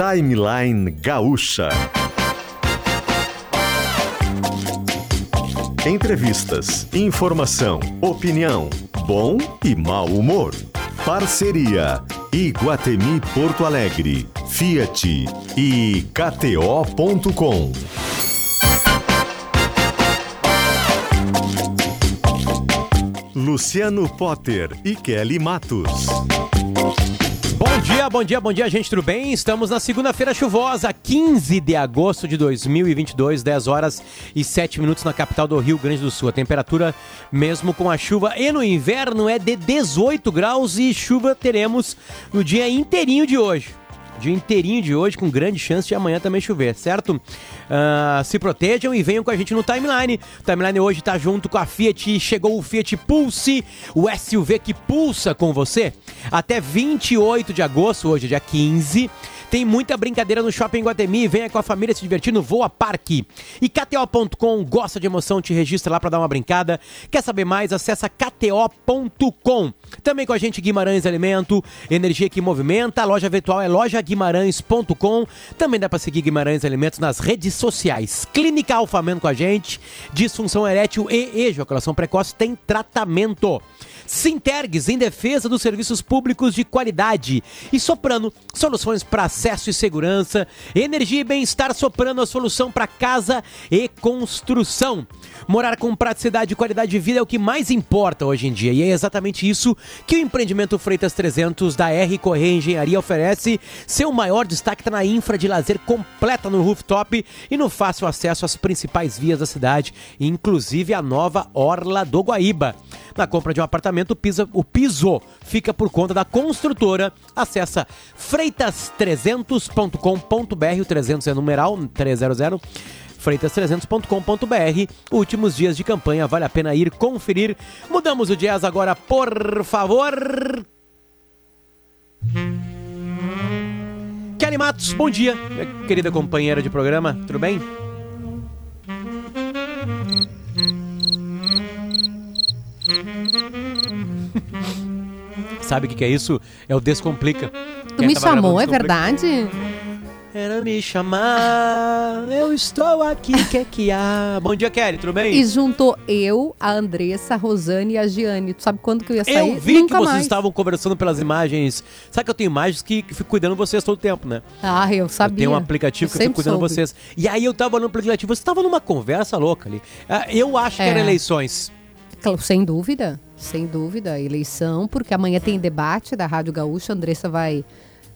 Timeline Gaúcha. Entrevistas, informação, opinião, bom e mau humor. Parceria Iguatemi Porto Alegre, Fiat e KTO.com. Luciano Potter e Kelly Matos. Bom dia, bom dia, bom dia, gente, tudo bem? Estamos na segunda-feira chuvosa, 15 de agosto de 2022, 10 horas e 7 minutos na capital do Rio Grande do Sul. A temperatura, mesmo com a chuva e no inverno, é de 18 graus e chuva teremos no dia inteirinho de hoje dia inteirinho de hoje, com grande chance de amanhã também chover, certo? Uh, se protejam e venham com a gente no Timeline. O Timeline hoje tá junto com a Fiat, chegou o Fiat Pulse, o SUV que pulsa com você. Até 28 de agosto, hoje dia 15, tem muita brincadeira no Shopping Guatemi. Venha com a família se divertir no Voa Parque. E KTO.com, gosta de emoção, te registra lá para dar uma brincada. Quer saber mais? Acesse KTO.com. Também com a gente Guimarães Alimento, energia que movimenta. A loja virtual é lojaguimarães.com. Também dá para seguir Guimarães Alimentos nas redes sociais. Clínica Alfamento com a gente. Disfunção erétil e ejaculação precoce tem tratamento. Sintergues em defesa dos serviços públicos de qualidade. E Soprano, soluções para acesso e segurança, energia e bem-estar soprando a solução para casa e construção. Morar com praticidade e qualidade de vida é o que mais importa hoje em dia e é exatamente isso que o empreendimento Freitas 300 da R Correia Engenharia oferece. Seu maior destaque está na infra de lazer completa no rooftop e no fácil acesso às principais vias da cidade, inclusive a nova Orla do Guaíba. Na compra de um apartamento, o piso fica por conta da construtora. Acessa Freitas 300 300.com.br, o 300 é numeral, 300 freitas300.com.br. Últimos dias de campanha, vale a pena ir conferir. Mudamos o jazz agora, por favor. Kelly Matos, bom dia, minha querida companheira de programa, tudo bem? Sabe o que é isso? É o Descomplica. Tu me chamou, é verdade? Era me chamar, eu estou aqui, que é que há? Bom dia, Kelly, tudo bem? E juntou eu, a Andressa, a Rosane e a Giane. Tu sabe quando que eu ia sair? Eu vi Nunca que vocês mais. estavam conversando pelas imagens. Sabe que eu tenho imagens que, que fico cuidando de vocês todo o tempo, né? Ah, eu sabia. Eu tenho um aplicativo eu que eu fico cuidando de vocês. E aí eu tava no aplicativo, você tava numa conversa louca ali. Ah, eu acho é. que era eleições. Sem dúvida, sem dúvida. Eleição, porque amanhã tem debate da Rádio Gaúcha. A Andressa vai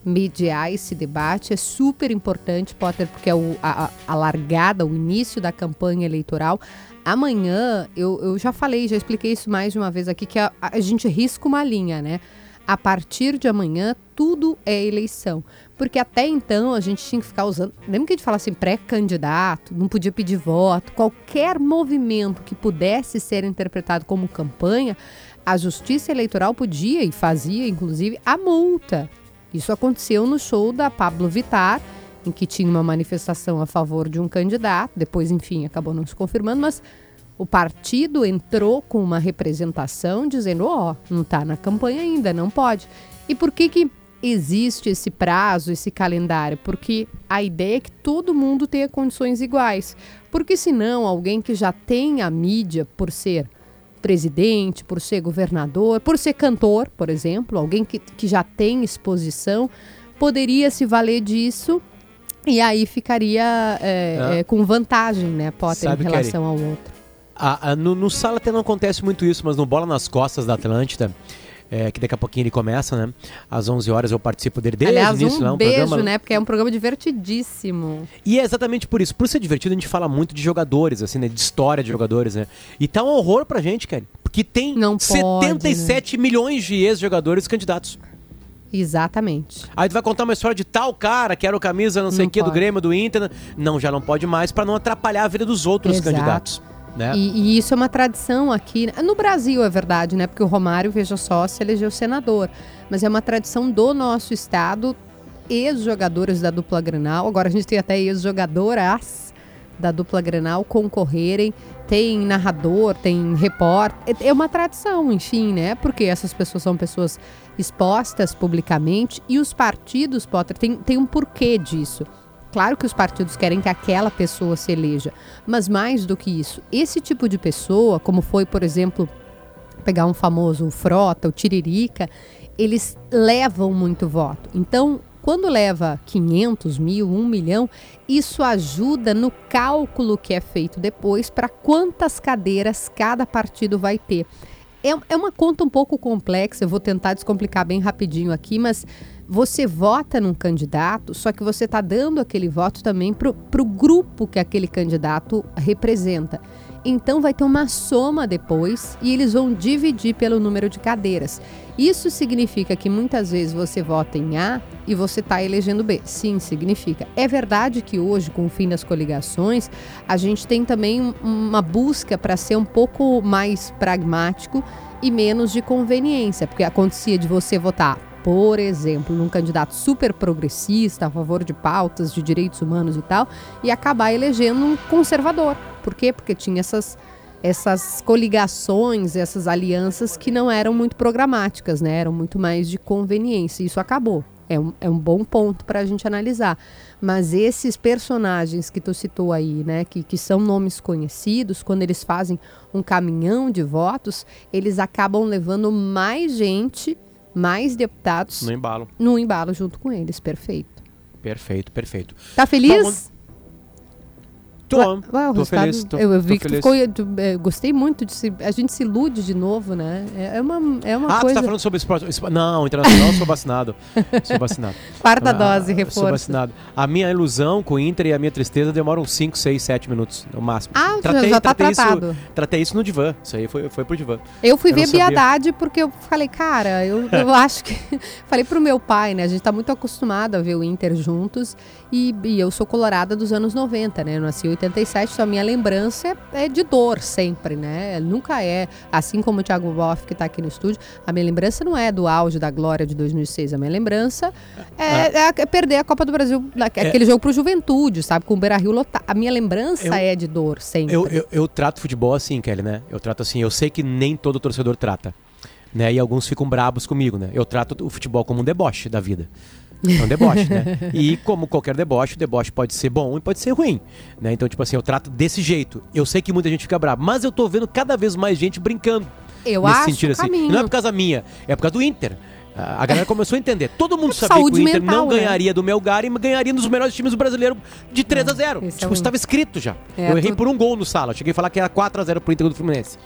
mediar esse debate. É super importante, Potter, porque é o, a, a largada, o início da campanha eleitoral. Amanhã, eu, eu já falei, já expliquei isso mais de uma vez aqui, que a, a gente risca uma linha, né? A partir de amanhã, tudo é eleição. Porque até então a gente tinha que ficar usando. Lembra que a gente falava assim, pré-candidato, não podia pedir voto. Qualquer movimento que pudesse ser interpretado como campanha, a Justiça Eleitoral podia e fazia, inclusive, a multa. Isso aconteceu no show da Pablo Vitar, em que tinha uma manifestação a favor de um candidato, depois, enfim, acabou não se confirmando, mas o partido entrou com uma representação dizendo: ó, oh, não está na campanha ainda, não pode. E por que que existe esse prazo, esse calendário? Porque a ideia é que todo mundo tenha condições iguais. Porque senão alguém que já tem a mídia por ser presidente, por ser governador, por ser cantor, por exemplo, alguém que, que já tem exposição, poderia se valer disso e aí ficaria é, ah. é, com vantagem, né, Potter, Sabe, em relação ao outro. A, a, no, no Sala até não acontece muito isso, mas no Bola nas Costas da Atlântida, é, que daqui a pouquinho ele começa, né? Às 11 horas eu participo dele desde Aliás, início, um lá, um beijo, programa... né? Porque é um programa divertidíssimo. E é exatamente por isso. Por ser divertido, a gente fala muito de jogadores, assim, né? De história de jogadores, né? E tá um horror pra gente, cara. Porque tem Não 77 pode, né? milhões de ex-jogadores candidatos. Exatamente. Aí tu vai contar uma história de tal cara que era o camisa não sei o que do Grêmio, do Inter. Não, já não pode mais para não atrapalhar a vida dos outros Exato. candidatos. Né? E, e, isso é uma tradição aqui. No Brasil é verdade, né? Porque o Romário, veja só, se elegeu senador. Mas é uma tradição do nosso estado, ex-jogadores da dupla Granal. Agora a gente tem até ex-jogadoras da dupla Grenal concorrerem. Tem narrador, tem repórter. É uma tradição, enfim, né? Porque essas pessoas são pessoas expostas publicamente e os partidos, Potter, tem, tem um porquê disso. Claro que os partidos querem que aquela pessoa se eleja, mas mais do que isso, esse tipo de pessoa, como foi, por exemplo, pegar um famoso Frota, o Tiririca, eles levam muito voto. Então, quando leva 500 mil, 1 milhão, isso ajuda no cálculo que é feito depois para quantas cadeiras cada partido vai ter. É, é uma conta um pouco complexa, eu vou tentar descomplicar bem rapidinho aqui, mas você vota num candidato, só que você está dando aquele voto também para o grupo que aquele candidato representa. Então vai ter uma soma depois e eles vão dividir pelo número de cadeiras. Isso significa que muitas vezes você vota em A e você está elegendo B. Sim, significa. É verdade que hoje, com o fim das coligações, a gente tem também uma busca para ser um pouco mais pragmático e menos de conveniência, porque acontecia de você votar por exemplo, num candidato super progressista, a favor de pautas de direitos humanos e tal, e acabar elegendo um conservador. Por quê? Porque tinha essas essas coligações, essas alianças que não eram muito programáticas, né? Eram muito mais de conveniência. Isso acabou. É um, é um bom ponto para a gente analisar. Mas esses personagens que tu citou aí, né, que, que são nomes conhecidos, quando eles fazem um caminhão de votos, eles acabam levando mais gente mais deputados no embalo. No embalo junto com eles, perfeito. Perfeito, perfeito. Tá feliz? Tô, ué, tô feliz. Tô, eu, eu vi que feliz. ficou. Eu gostei muito de se. A gente se ilude de novo, né? É, é uma, é uma ah, coisa. Ah, tu tá falando sobre esporte. Não, internacional, sou vacinado. Sou vacinado. Quarta ah, dose, reforço. Sou vacinado. A minha ilusão com o Inter e a minha tristeza demoram 5, 6, 7 minutos no máximo. Ah, tratei, já tá tratei tratado. Isso, tratei isso no divã. Isso aí foi, foi pro divã. Eu fui eu ver Biadade porque eu falei, cara, eu, eu acho que. falei pro meu pai, né? A gente tá muito acostumado a ver o Inter juntos. E, e eu sou colorada dos anos 90, né? Eu nasci em 87, então a minha lembrança é de dor sempre, né? Nunca é, assim como o Thiago Boff que está aqui no estúdio, a minha lembrança não é do auge da glória de 2006. A minha lembrança é, é, é perder a Copa do Brasil, é. aquele jogo pro Juventude, sabe? Com o Beira-Rio lotado. A minha lembrança eu, é de dor sempre. Eu, eu, eu trato futebol assim, Kelly, né? Eu trato assim, eu sei que nem todo torcedor trata. Né? E alguns ficam brabos comigo, né? Eu trato o futebol como um deboche da vida. É um deboche, né? E como qualquer deboche, o deboche pode ser bom e pode ser ruim, né? Então, tipo assim, eu trato desse jeito. Eu sei que muita gente fica brava, mas eu tô vendo cada vez mais gente brincando. Eu nesse acho sentido, assim. Não é por causa minha, é por causa do Inter. A galera começou a entender. Todo mundo sabia Saúde que o Inter mental, não né? ganharia né? do Melgar e ganharia nos melhores times do brasileiro de 3 a 0 é, Tipo, é estava escrito já. É, eu errei por um gol no sala. Cheguei a falar que era 4 a 0 pro Inter do Fluminense.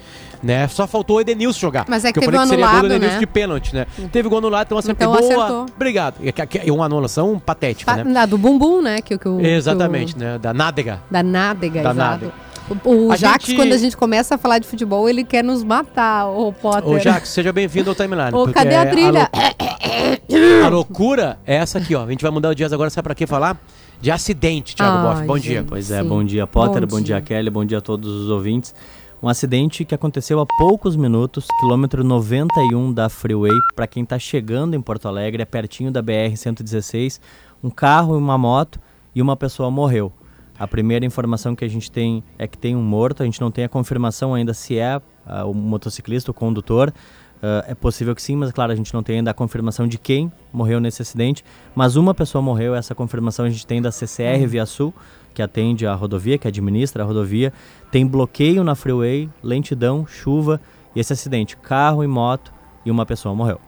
Né? Só faltou o Edenilson jogar. Mas é que, que teve eu falei que seria gol do Edenilson né? de pênalti, né? Teve gol anulado, então acertei. Então, Boa. Acertou. Obrigado. E uma anulação patética, pa né? Do bumbum, né? Que, que, Exatamente, que o... né? Da nádega. Da nádega, da exato. Nádega. O, o Jax, gente... quando a gente começa a falar de futebol, ele quer nos matar, o Potter. Ô, Jax, seja bem-vindo ao Timeline. Ô, cadê a trilha? A, a, loucura é essa aqui, ó. A gente vai mudar o dias agora, sabe pra que falar? De acidente, Thiago Boff. Bom gente, dia. Pois é, sim. bom dia, Potter, bom, bom dia. dia, Kelly, bom dia a todos os ouvintes. Um acidente que aconteceu há poucos minutos, quilômetro 91 da Freeway, para quem está chegando em Porto Alegre, é pertinho da BR-116. Um carro e uma moto e uma pessoa morreu. A primeira informação que a gente tem é que tem um morto, a gente não tem a confirmação ainda se é uh, o motociclista, o condutor. Uh, é possível que sim, mas claro, a gente não tem ainda a confirmação de quem morreu nesse acidente. Mas uma pessoa morreu, essa confirmação a gente tem da CCR uhum. Via Sul, que atende a rodovia, que administra a rodovia. Tem bloqueio na freeway, lentidão, chuva e esse acidente, carro e moto e uma pessoa morreu.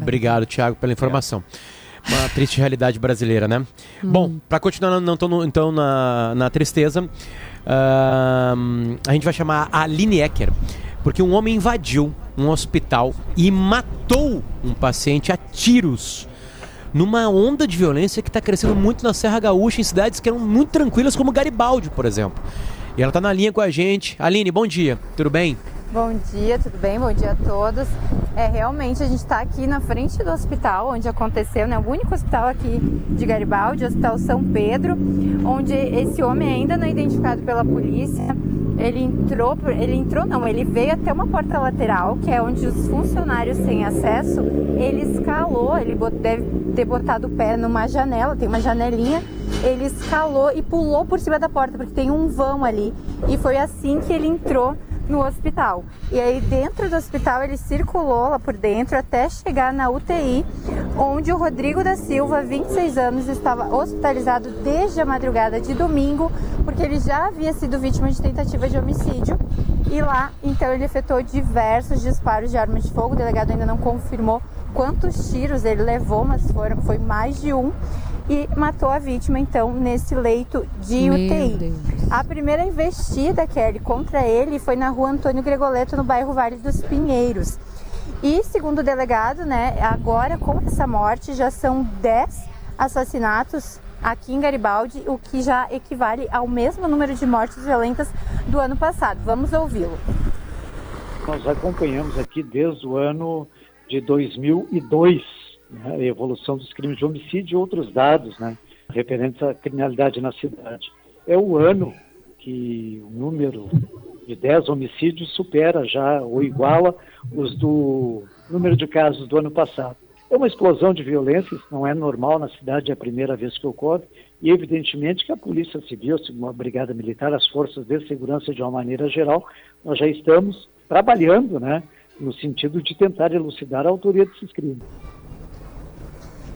Obrigado, Thiago, pela informação. Uma triste realidade brasileira, né? Hum. Bom, para continuar não tô no, então na, na tristeza, uh, a gente vai chamar a Aline Ecker, porque um homem invadiu um hospital e matou um paciente a tiros numa onda de violência que está crescendo muito na Serra Gaúcha, em cidades que eram muito tranquilas, como Garibaldi, por exemplo. E ela está na linha com a gente. Aline, bom dia, tudo bem? Bom dia, tudo bem? Bom dia a todos. É, realmente a gente está aqui na frente do hospital onde aconteceu, né? O único hospital aqui de Garibaldi, o Hospital São Pedro, onde esse homem ainda não é identificado pela polícia. Ele entrou, ele entrou não, ele veio até uma porta lateral, que é onde os funcionários têm acesso. Ele escalou, ele deve ter botado o pé numa janela, tem uma janelinha ele escalou e pulou por cima da porta, porque tem um vão ali. E foi assim que ele entrou no hospital. E aí dentro do hospital ele circulou lá por dentro até chegar na UTI, onde o Rodrigo da Silva, 26 anos, estava hospitalizado desde a madrugada de domingo, porque ele já havia sido vítima de tentativa de homicídio. E lá, então, ele efetuou diversos disparos de arma de fogo. O delegado ainda não confirmou quantos tiros ele levou, mas foram, foi mais de um e matou a vítima, então, nesse leito de Meu UTI. Deus. A primeira investida, Kelly, contra ele foi na rua Antônio Gregoleto, no bairro Vale dos Pinheiros. E, segundo o delegado, né, agora com essa morte já são 10 assassinatos aqui em Garibaldi, o que já equivale ao mesmo número de mortes violentas do ano passado. Vamos ouvi-lo. Nós acompanhamos aqui desde o ano de 2002 né, a evolução dos crimes de homicídio e outros dados né, referentes à criminalidade na cidade. É o ano que o número de 10 homicídios supera já ou iguala os do número de casos do ano passado. É uma explosão de violência, isso não é normal na cidade, é a primeira vez que ocorre, e evidentemente que a Polícia Civil, a Brigada Militar, as forças de segurança de uma maneira geral, nós já estamos trabalhando, né, no sentido de tentar elucidar a autoria desses crimes.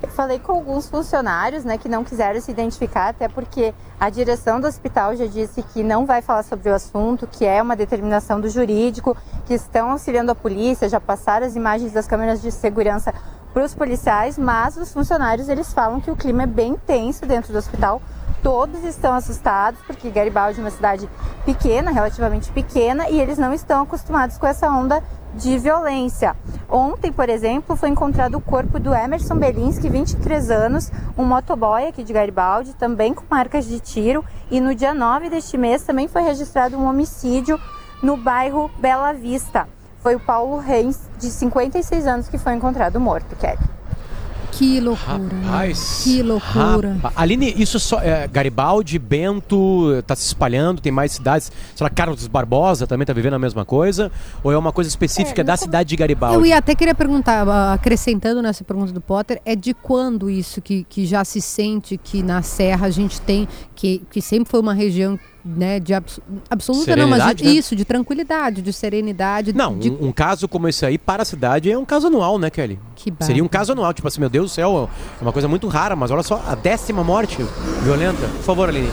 Falei com alguns funcionários, né, que não quiseram se identificar, até porque a direção do hospital já disse que não vai falar sobre o assunto, que é uma determinação do jurídico, que estão auxiliando a polícia, já passaram as imagens das câmeras de segurança para os policiais, mas os funcionários eles falam que o clima é bem tenso dentro do hospital. Todos estão assustados porque Garibaldi é uma cidade pequena, relativamente pequena, e eles não estão acostumados com essa onda de violência. Ontem, por exemplo, foi encontrado o corpo do Emerson Belinski, 23 anos, um motoboy aqui de Garibaldi, também com marcas de tiro. E no dia 9 deste mês também foi registrado um homicídio no bairro Bela Vista. Foi o Paulo Reis, de 56 anos, que foi encontrado morto, Kelly. Que loucura. né? Rapaz. Que loucura. Rapaz. Aline, isso só. É, Garibaldi, Bento, tá se espalhando, tem mais cidades. Sei lá, Carlos Barbosa também tá vivendo a mesma coisa? Ou é uma coisa específica É, da cidade de Garibaldi? Eu ia até queria perguntar, acrescentando nessa pergunta do Potter, é de quando isso que, que já se sente que na Serra a gente tem, que, que sempre foi uma região né, de abs- absoluta, não, mas de- né? isso, de tranquilidade, de serenidade. Não, de, um, um caso como esse aí para a cidade é um caso anual, né, Kelly? Que Seria um caso anual, tipo assim, meu Deus do céu, é uma coisa muito rara, mas olha só, a décima morte violenta. Por favor, Aline.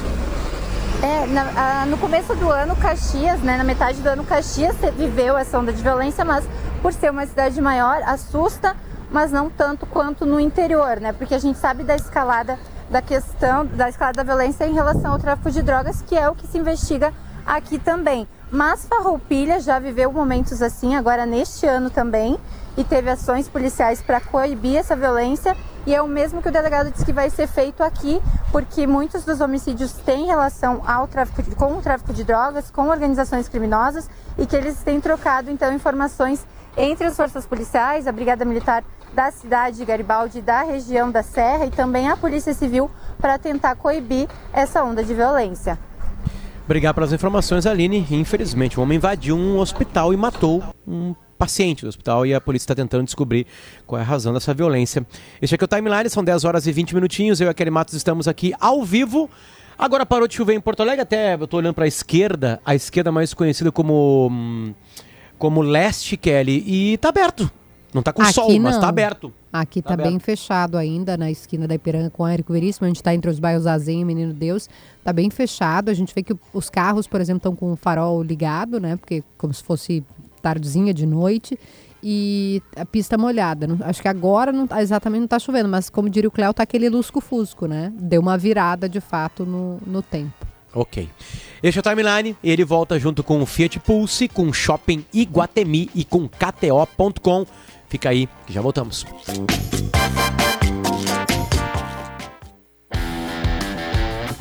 É, na- a- no começo do ano, Caxias, né, na metade do ano, Caxias viveu essa onda de violência, mas por ser uma cidade maior, assusta, mas não tanto quanto no interior, né? Porque a gente sabe da escalada da questão, da escalada da violência em relação ao tráfico de drogas, que é o que se investiga aqui também. Mas Farroupilha já viveu momentos assim, agora neste ano também, e teve ações policiais para coibir essa violência. E é o mesmo que o delegado disse que vai ser feito aqui, porque muitos dos homicídios têm relação ao tráfico de, com o tráfico de drogas, com organizações criminosas, e que eles têm trocado então informações entre as forças policiais, a Brigada Militar da cidade de Garibaldi, da região da Serra e também a Polícia Civil para tentar coibir essa onda de violência. Obrigado pelas informações, Aline. Infelizmente, um homem invadiu um hospital e matou um paciente do hospital e a polícia está tentando descobrir qual é a razão dessa violência. Este aqui é o Timeline, são 10 horas e 20 minutinhos. Eu e a Kelly Matos estamos aqui ao vivo. Agora parou de chover em Porto Alegre, até eu tô olhando para a esquerda, a esquerda mais conhecida como hum, como leste, Kelly, e tá aberto. Não tá com Aqui sol, mas não. tá aberto. Aqui Tá tá, bem aberto. fechado ainda, na esquina da Ipiranga com a Érico Veríssimo. A gente tá entre os bairros Azenha e Menino Deus. Tá bem fechado. A gente vê que os carros, por exemplo, estão com o farol ligado, né? Porque como se fosse tardezinha de noite. E a pista molhada. Acho que agora não, tá- exatamente não tá chovendo, mas como diria o Cléo, tá aquele lusco-fusco, né? Deu uma virada de fato no, no tempo. Ok. Este é o Timeline. Ele volta junto com o Fiat Pulse, com Shopping Iguatemi e com KTO.com. Fica aí, que já voltamos.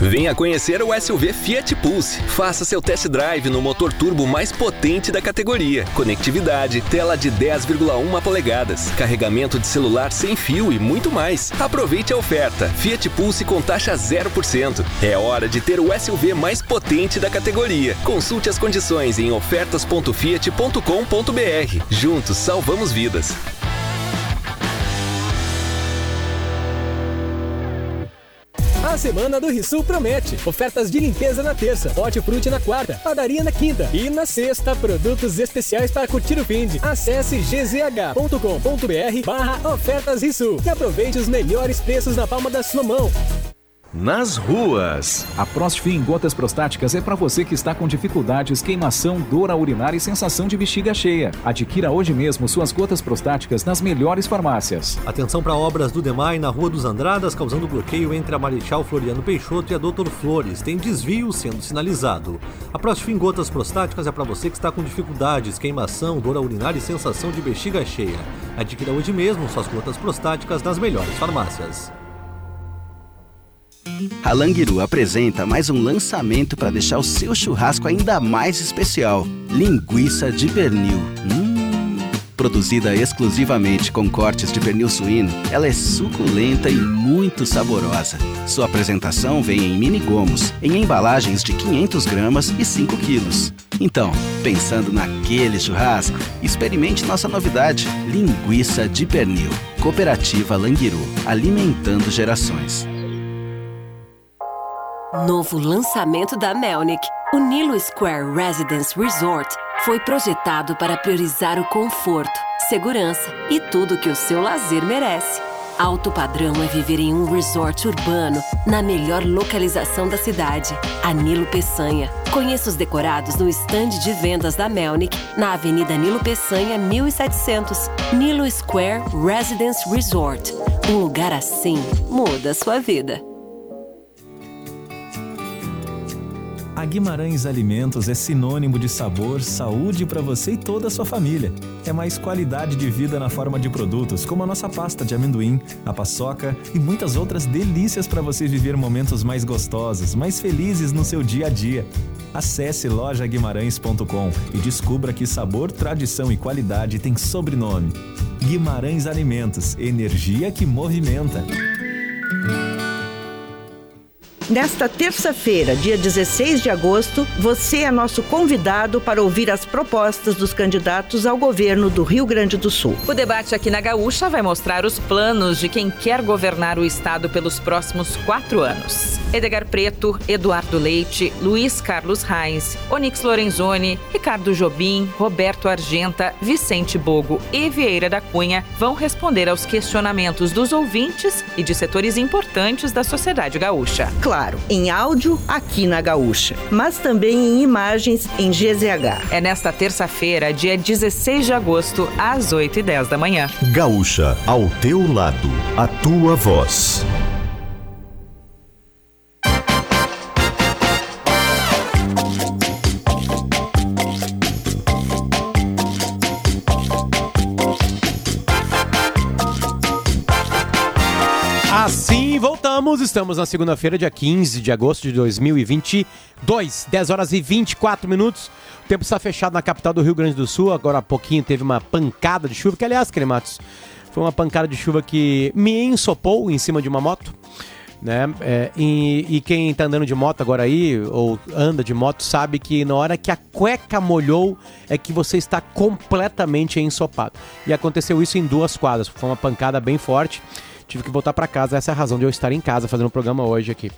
Venha conhecer o SUV Fiat Pulse. Faça seu test drive no motor turbo mais potente da categoria. Conectividade, tela de 10,1 polegadas, carregamento de celular sem fio e muito mais. Aproveite a oferta. Fiat Pulse com taxa 0%. É hora de ter o SUV mais potente da categoria. Consulte as condições em ofertas.fiat.com.br. Juntos salvamos vidas. A semana do Rissul promete. Ofertas de limpeza na terça, hortifruti na quarta, padaria na quinta e na sexta, produtos especiais para curtir o fim de. Acesse gzh.com.br barra ofertas Rissul e aproveite os melhores preços na palma da sua mão. Nas ruas. A Prostfin Gotas Prostáticas é para você que está com dificuldades, queimação, dor urinária e sensação de bexiga cheia. Adquira hoje mesmo suas gotas prostáticas nas melhores farmácias. Atenção para obras do DEMAI na Rua dos Andradas, causando bloqueio entre a Marechal Floriano Peixoto e a Doutor Flores. Tem desvio sendo sinalizado. A Prostfin Gotas Prostáticas é para você que está com dificuldades, queimação, dor urinária e sensação de bexiga cheia. Adquira hoje mesmo suas gotas prostáticas nas melhores farmácias. A Langiru apresenta mais um lançamento para deixar o seu churrasco ainda mais especial: linguiça de pernil. Hum. Produzida exclusivamente com cortes de pernil suíno, ela é suculenta e muito saborosa. Sua apresentação vem em mini gomos, em embalagens de 500 gramas e 5 quilos. Então, pensando naquele churrasco, experimente nossa novidade: linguiça de pernil. Cooperativa Langiru, alimentando gerações. Novo lançamento da Melnick. O Nilo Square Residence Resort foi projetado para priorizar o conforto, segurança e tudo que o seu lazer merece. Alto padrão é viver em um resort urbano, na melhor localização da cidade, a Nilo Peçanha. Conheça os decorados no estande de vendas da Melnick, na Avenida Nilo Peçanha, 1700. Nilo Square Residence Resort. Um lugar assim muda a sua vida. A Guimarães Alimentos é sinônimo de sabor, saúde para você e toda a sua família. É mais qualidade de vida na forma de produtos, como a nossa pasta de amendoim, a paçoca e muitas outras delícias para você viver momentos mais gostosos, mais felizes no seu dia a dia. Acesse lojaguimarães.com e descubra que sabor, tradição e qualidade tem sobrenome. Guimarães Alimentos, energia que movimenta. Nesta terça-feira, dia 16 de agosto, você é nosso convidado para ouvir as propostas dos candidatos ao governo do Rio Grande do Sul. O debate aqui na Gaúcha vai mostrar os planos de quem quer governar o estado pelos próximos quatro anos. Edgar Preto, Eduardo Leite, Luiz Carlos Reis, Onix Lorenzoni, Ricardo Jobim, Roberto Argenta, Vicente Bogo e Vieira da Cunha vão responder aos questionamentos dos ouvintes e de setores importantes da sociedade gaúcha. Claro claro, em áudio aqui na Gaúcha, mas também em imagens em GZH. É nesta terça-feira, dia 16 de agosto, às 8h10 da manhã. Gaúcha, ao teu lado, a tua voz. Voltamos, estamos na segunda-feira, dia 15 de agosto de 2022, 10 horas e 24 minutos. O tempo está fechado na capital do Rio Grande do Sul. Agora há pouquinho teve uma pancada de chuva, que aliás, Crematos, foi uma pancada de chuva que me ensopou em cima de uma moto. Né? É, e, e, quem tá andando de moto agora aí, ou anda de moto, sabe que na hora que a cueca molhou é que você está completamente ensopado. E aconteceu isso em duas quadras. Foi uma pancada bem forte tive que voltar para casa. Essa é a razão de eu estar em casa fazendo o programa hoje aqui.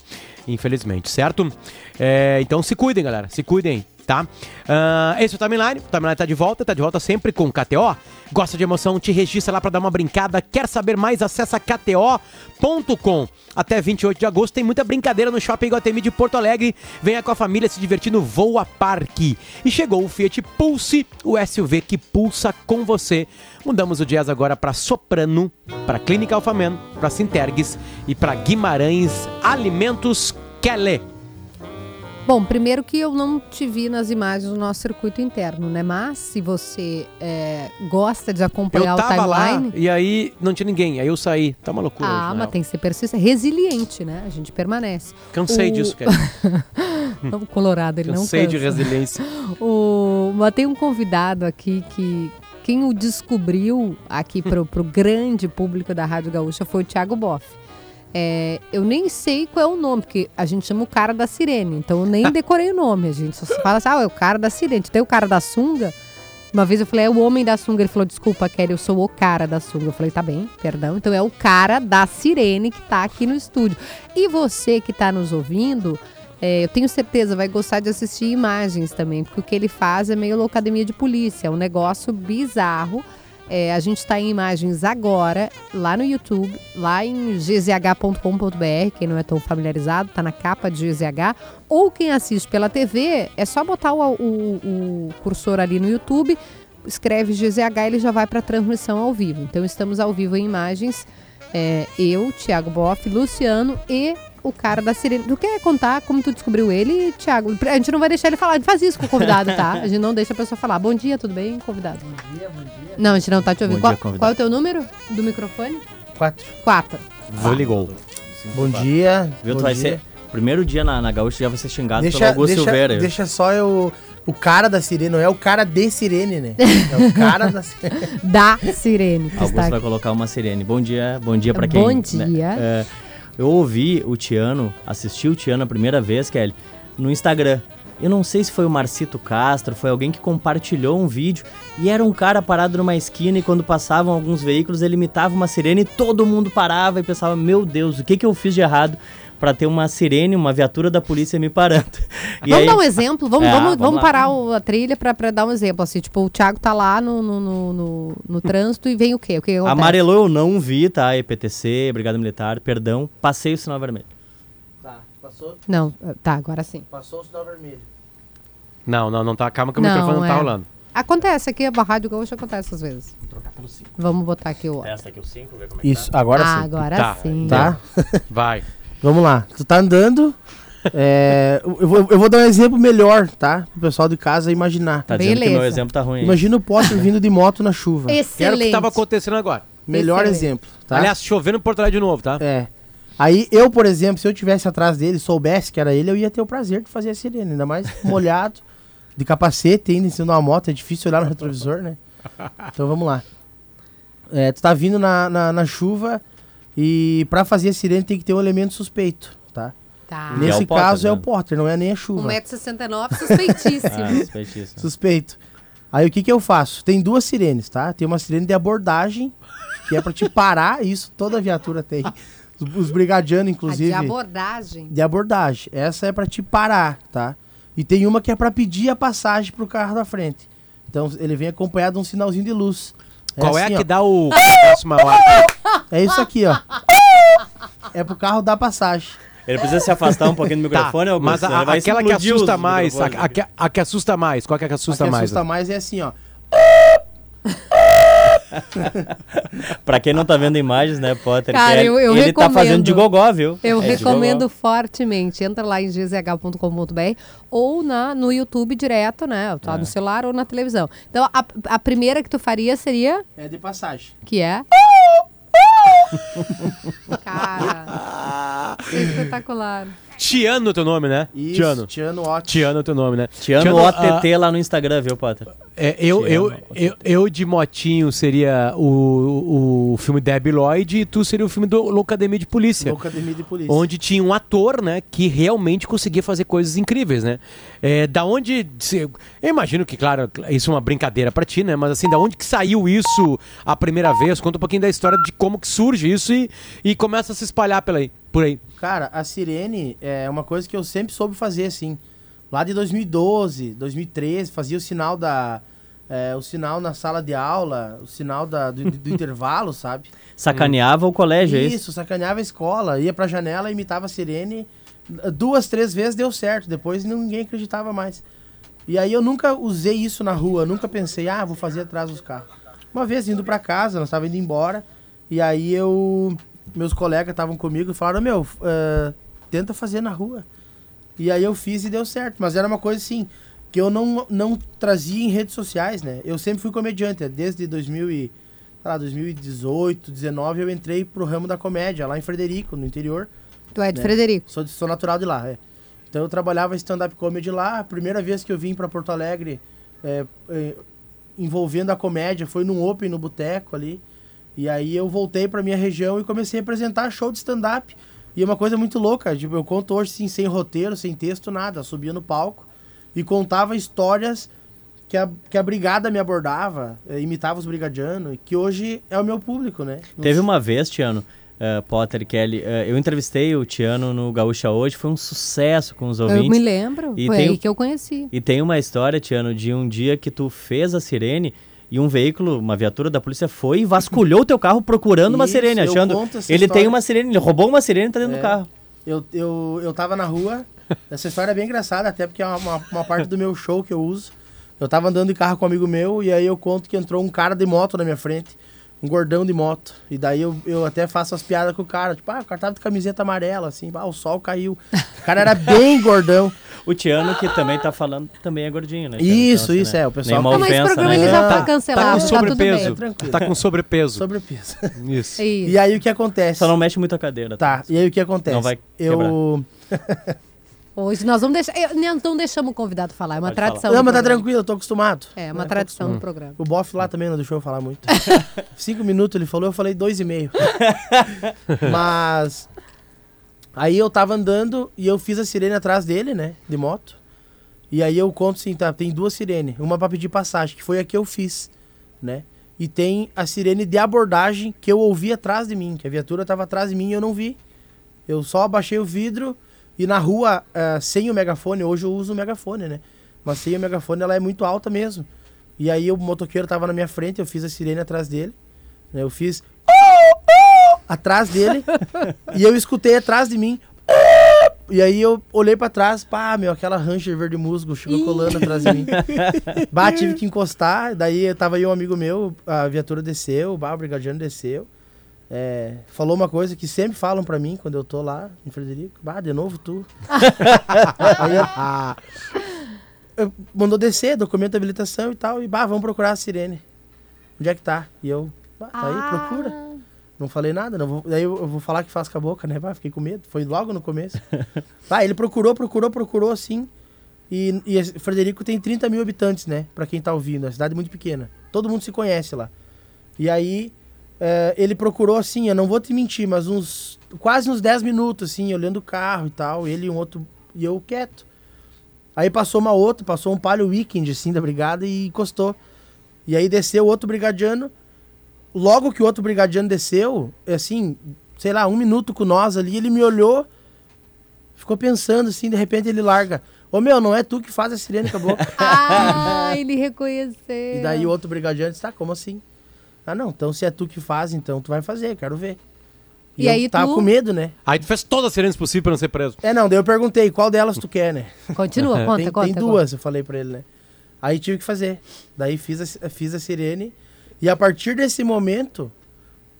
Infelizmente, certo? É, então se cuidem, galera. Se cuidem, tá? Uh, esse é o Timeline. O Timeline tá de volta, tá de volta sempre com KTO. Gosta de emoção? Te registra lá para dar uma brincada. Quer saber mais? Acessa kto.com. Até 28 de agosto tem muita brincadeira no Shopping Guatemi de Porto Alegre. Venha com a família se divertir no Voa Parque. E chegou o Fiat Pulse, o SUV que pulsa com você. Mudamos o jazz agora para Soprano, para Clínica Alfaman, para Sintergues e para Guimarães Alimentos Kelly. Bom, primeiro que eu não te vi nas imagens do nosso circuito interno, né? Mas se você é, gosta de acompanhar eu tava o timeline. Lá, e aí não tinha ninguém, aí eu saí. Tá uma loucura. Ah, hoje, mas tem que ser persistente, resiliente, né? A gente permanece. Cansei o... disso, Kelly. o Colorado, ele Cansei não cansa. de resiliência. o... Mas tem um convidado aqui que. Quem o descobriu aqui pro, pro grande público da Rádio Gaúcha foi o Thiago Boff. É, eu nem sei qual é o nome, porque a gente chama o cara da sirene, então eu nem decorei o nome. A gente só fala assim, ah, é o cara da sirene. Tem o cara da sunga, Uma vez eu falei, é o homem da sunga. Ele falou, desculpa, Kelly, eu sou o cara da sunga. Eu falei, tá bem, perdão. Então é o cara da sirene que tá aqui no estúdio. E você que tá nos ouvindo, é, eu tenho certeza, vai gostar de assistir imagens também, porque o que ele faz é meio loucademia de polícia, é um negócio bizarro. É, a gente está em imagens agora, lá no YouTube, lá em gzh.com.br, quem não é tão familiarizado, tá na capa de GZH. Ou quem assiste pela TV, é só botar o, o, o cursor ali no YouTube, escreve GZH ele já vai para a transmissão ao vivo. Então estamos ao vivo em imagens. É, eu, Thiago Boff, Luciano e o cara da sirene. Tu quer contar como tu descobriu ele, Thiago? A gente não vai deixar ele falar, a gente faz isso com o convidado, tá? A gente não deixa a pessoa falar. Bom dia, tudo bem, convidado? Bom dia, bom dia. Não, a gente não tá te ouvindo. Bom qual, qual é o teu número do microfone? Quatro. Quatro. Vou ligou. Bom dia. Viu? bom Tu vai dia. ser. Primeiro dia na, na Gaúcha já vai ser xingado pelo Deixa, Augusto deixa, Silveira. deixa só eu. O cara da sirene, não é o cara de sirene, né? É o cara da sirene. Da sirene. Que Augusto está vai aqui. colocar uma sirene. Bom dia, bom dia pra quem. Bom né, dia. é, eu ouvi o Tiano, assisti o Tiano a primeira vez, Kelly, no Instagram. Eu não sei se foi o Marcito Castro, foi alguém que compartilhou um vídeo e era um cara parado numa esquina e quando passavam alguns veículos ele imitava uma sirene e todo mundo parava e pensava: Meu Deus, o que, que eu fiz de errado pra ter uma sirene, uma viatura da polícia me parando? E Vamos aí- dar um exemplo? Vamos, É, vamos, vamos vamos parar o- a trilha pra, pra dar um exemplo. Assim, tipo, o Thiago tá lá no, no, no, no- no trânsito e vem o quê? O que acontece? Amarelou eu não vi, tá? EPTC, Brigada Militar, perdão, passei o sinal vermelho. Tá, passou, Não, tá, agora sim. passou o sinal vermelho. Não, não, não tá. Calma que o Não, microfone não tá é. rolando. Acontece aqui, a Rádio Gaúcha acontece às vezes. Vamos botar aqui o. Essa aqui o 5, ver como Isso, agora Ah, sim. agora Tá. sim. Tá? Vai. Vamos lá. Tu tá andando. é, eu, vou, eu vou dar um exemplo melhor, tá? Pro pessoal de casa imaginar. Tá dizendo que Beleza. meu exemplo tá ruim. hein? Imagina o Potter vindo de moto na chuva. Era o Excelente. que tava acontecendo agora. Melhor Excelente. exemplo, tá? Aliás, chovendo em Porto Alegre de novo, tá? É. Aí eu, por exemplo, se eu tivesse atrás dele, soubesse que era ele, eu ia ter o prazer de fazer a sirene. Ainda mais molhado, de capacete, ainda em cima de uma moto. É difícil olhar no retrovisor, né? Então vamos lá. É, tu tá vindo na, na, na chuva e pra fazer a sirene tem que ter um elemento suspeito, tá? Tá. É Nesse o Potter, caso é né? o Potter, não é nem a chuva. 1,69m, suspeitíssimo. Ah, suspeitíssimo. Suspeito. Aí o que que eu faço? Tem duas sirenes, tá? Tem uma sirene de abordagem, que é pra te parar, isso toda viatura tem. Os, os brigadianos, A inclusive. de abordagem. de abordagem. Essa é pra te parar, tá? E tem uma que é pra pedir a passagem pro carro da frente. Então ele vem acompanhado de um sinalzinho de luz. Qual é assim, a que ó. dá o passo maior? É isso aqui, ó. É pro carro dar passagem. Ele precisa se afastar um pouquinho do microfone, Tá, Augusto, mas a- vai aquela que assusta mais, a, a que- a que assusta mais, qual que é que assusta a que mais? assusta mais é assim, ó. Pra quem não tá vendo imagens, né, Potter? Cara, que é- eu- eu ele tá fazendo de recomendo. gogó, viu? Eu É recomendo gogó. fortemente. Entra lá em gzh.com.br ou na, no YouTube direto, né? Tá É. no celular ou na televisão. Então, a, a primeira que tu faria seria. É de passagem. Que é? Cara, espetacular. Tiano teu nome, né? Isso, Tiano. Tiano ótimo. Tiano teu nome, né? Tiano ah, OTT lá no Instagram, viu, Potter? É, eu, eu, eu, eu de motinho seria o, o filme Debbie Lloyd e tu seria o filme do Loucademia de Polícia. Loucademia de polícia. Onde tinha um ator, né, que realmente conseguia fazer coisas incríveis, né? É, da onde. se- Eu imagino que, claro, isso é uma brincadeira pra ti, né? Mas assim, da onde que saiu isso a primeira vez? Conta um pouquinho da história de como que surge isso e, e começa a se espalhar pela aí, por aí. Cara, a sirene é uma coisa que eu sempre soube fazer, assim. Lá de 2012, 2013, fazia o sinal da. é, o sinal na sala de aula, o sinal da, do, do intervalo, sabe? Sacaneava o colégio, é isso? isso? sacaneava a escola, ia pra janela, imitava a sirene. Duas, três vezes deu certo, depois ninguém acreditava mais. E aí eu nunca usei isso na rua, nunca pensei, ah, vou fazer atrás dos carros. Uma vez indo pra casa, nós estávamos indo embora, e aí eu. Meus colegas estavam comigo e falaram, meu, eh, tenta fazer na rua. E aí eu fiz e deu certo. Mas era uma coisa assim, que eu não, não trazia em redes sociais, né? Eu sempre fui comediante, desde 2000 e, lá, 2018, 19 eu entrei pro ramo da comédia, lá em Frederico, no interior. Tu é de né? Frederico? Sou, sou natural de lá, é. Então eu trabalhava stand-up comedy lá. A primeira vez que eu vim para Porto Alegre, é, é, envolvendo a comédia, foi num open no boteco ali. E aí eu voltei para minha região e comecei a apresentar show de stand-up. E é uma coisa muito louca, tipo, eu conto hoje assim, sem roteiro, sem texto, nada. Eu subia no palco e contava histórias que a, que a brigada me abordava, eh, imitava os brigadianos, que hoje é o meu público, né? Teve uma vez, Tiano, uh, Potter e Kelly, uh, eu entrevistei o Tiano no Gaúcha hoje, foi um sucesso com os ouvintes. Eu me lembro, E foi tem aí que eu conheci. E tem uma história, Tiano, de um dia que tu fez a sirene e um veículo, uma viatura da polícia foi e vasculhou o teu carro procurando uma Isso, sirene, eu achando. Ele tem história. uma sirene, ele roubou uma sirene e tá dentro É. do carro. Eu, eu, eu tava na rua, essa história é bem engraçada, até porque é uma, uma, uma parte do meu show que eu uso. Eu tava andando de carro com um amigo meu, e aí eu conto que entrou um cara de moto na minha frente, um gordão de moto. E daí eu, eu até faço as piadas com o cara, tipo, ah, o cara tava de camiseta amarela, assim, ah, o sol caiu. O cara era bem gordão. O Tiano, que também tá falando, também é gordinho, né? Isso, Então, assim, isso, né? é, o pessoal- Nenhuma mas esse ofensa, programa né? ele já Não, foi cancelado, Tá com tá tudo sobrepeso. bem. tranquilo. Tá com sobrepeso. Sobrepeso. Isso. Isso. E aí o que acontece? Só não mexe muito a cadeira. Tá, e aí o que acontece? Não vai eu... Hoje nós vamos deixar. eu- Não, não deixamos o convidado falar, é uma Pode tradição. Não, mas tá tranquilo, eu tô acostumado. É, uma tô tradição do programa. O Boff lá também não deixou eu falar muito. Cinco minutos ele falou, eu falei dois e meio. Mas. Aí eu tava andando e eu fiz a sirene atrás dele, né? De moto. E aí eu conto assim, tá? Tem duas sirenes. Uma pra pedir passagem, que foi a que eu fiz, né? E tem a sirene de abordagem que eu ouvi atrás de mim, que a viatura tava atrás de mim e eu não vi. Eu só abaixei o vidro e na rua, eh, sem o megafone, hoje eu uso o megafone, né? Mas sem o megafone ela é muito alta mesmo. E aí o motoqueiro tava na minha frente, eu fiz a sirene atrás dele. né? Eu fiz "Oh, oh", atrás dele e eu escutei atrás de mim. E aí eu olhei pra trás, pá, meu, aquela Ranger verde musgo chegou colando atrás de mim. Bah, tive que encostar, daí tava aí um amigo meu, a viatura desceu, bah, o brigadiano desceu. É, falou uma coisa que sempre falam pra mim quando eu tô lá em Frederico. Bah, de novo tu. aí eu- mandou descer, documento de habilitação e tal. E bah, vamos procurar a sirene. Onde é que tá? E eu, bah, tá aí, procura. Não falei nada, não vou, daí eu, eu vou falar que faz com a boca, né? Bah, fiquei com medo. Foi logo no começo. bah, ele procurou, procurou, procurou assim. E, e Frederico tem 30 mil habitantes, né? Pra quem tá ouvindo. É uma cidade muito pequena. Todo mundo se conhece lá. E aí, eh, ele procurou assim, eu não vou te mentir, mas uns quase uns 10 minutos, assim, olhando o carro e tal. Ele e um outro. E eu quieto. Aí passou uma outra, passou um palio weekend, assim, da brigada e encostou. E aí desceu outro brigadiano. Logo que o outro brigadiano desceu, assim, sei lá, um minuto com nós ali, ele me olhou, ficou pensando assim, de repente ele larga. Ô meu, não é tu que faz a sirene, acabou. Ah, ele reconheceu. E daí o outro brigadiano disse, tá, como assim? Ah, não, então se é tu que faz, então tu vai fazer, quero ver. E eu aí tava tu- com medo, né? Aí tu fez todas as sirenes possíveis pra não ser preso. É, não, daí eu perguntei, qual delas tu quer, né? Continua, conta, tem, conta, Tem duas, eu falei pra ele, né? Aí tive que fazer. Daí fiz a, fiz a sirene. E a partir desse momento,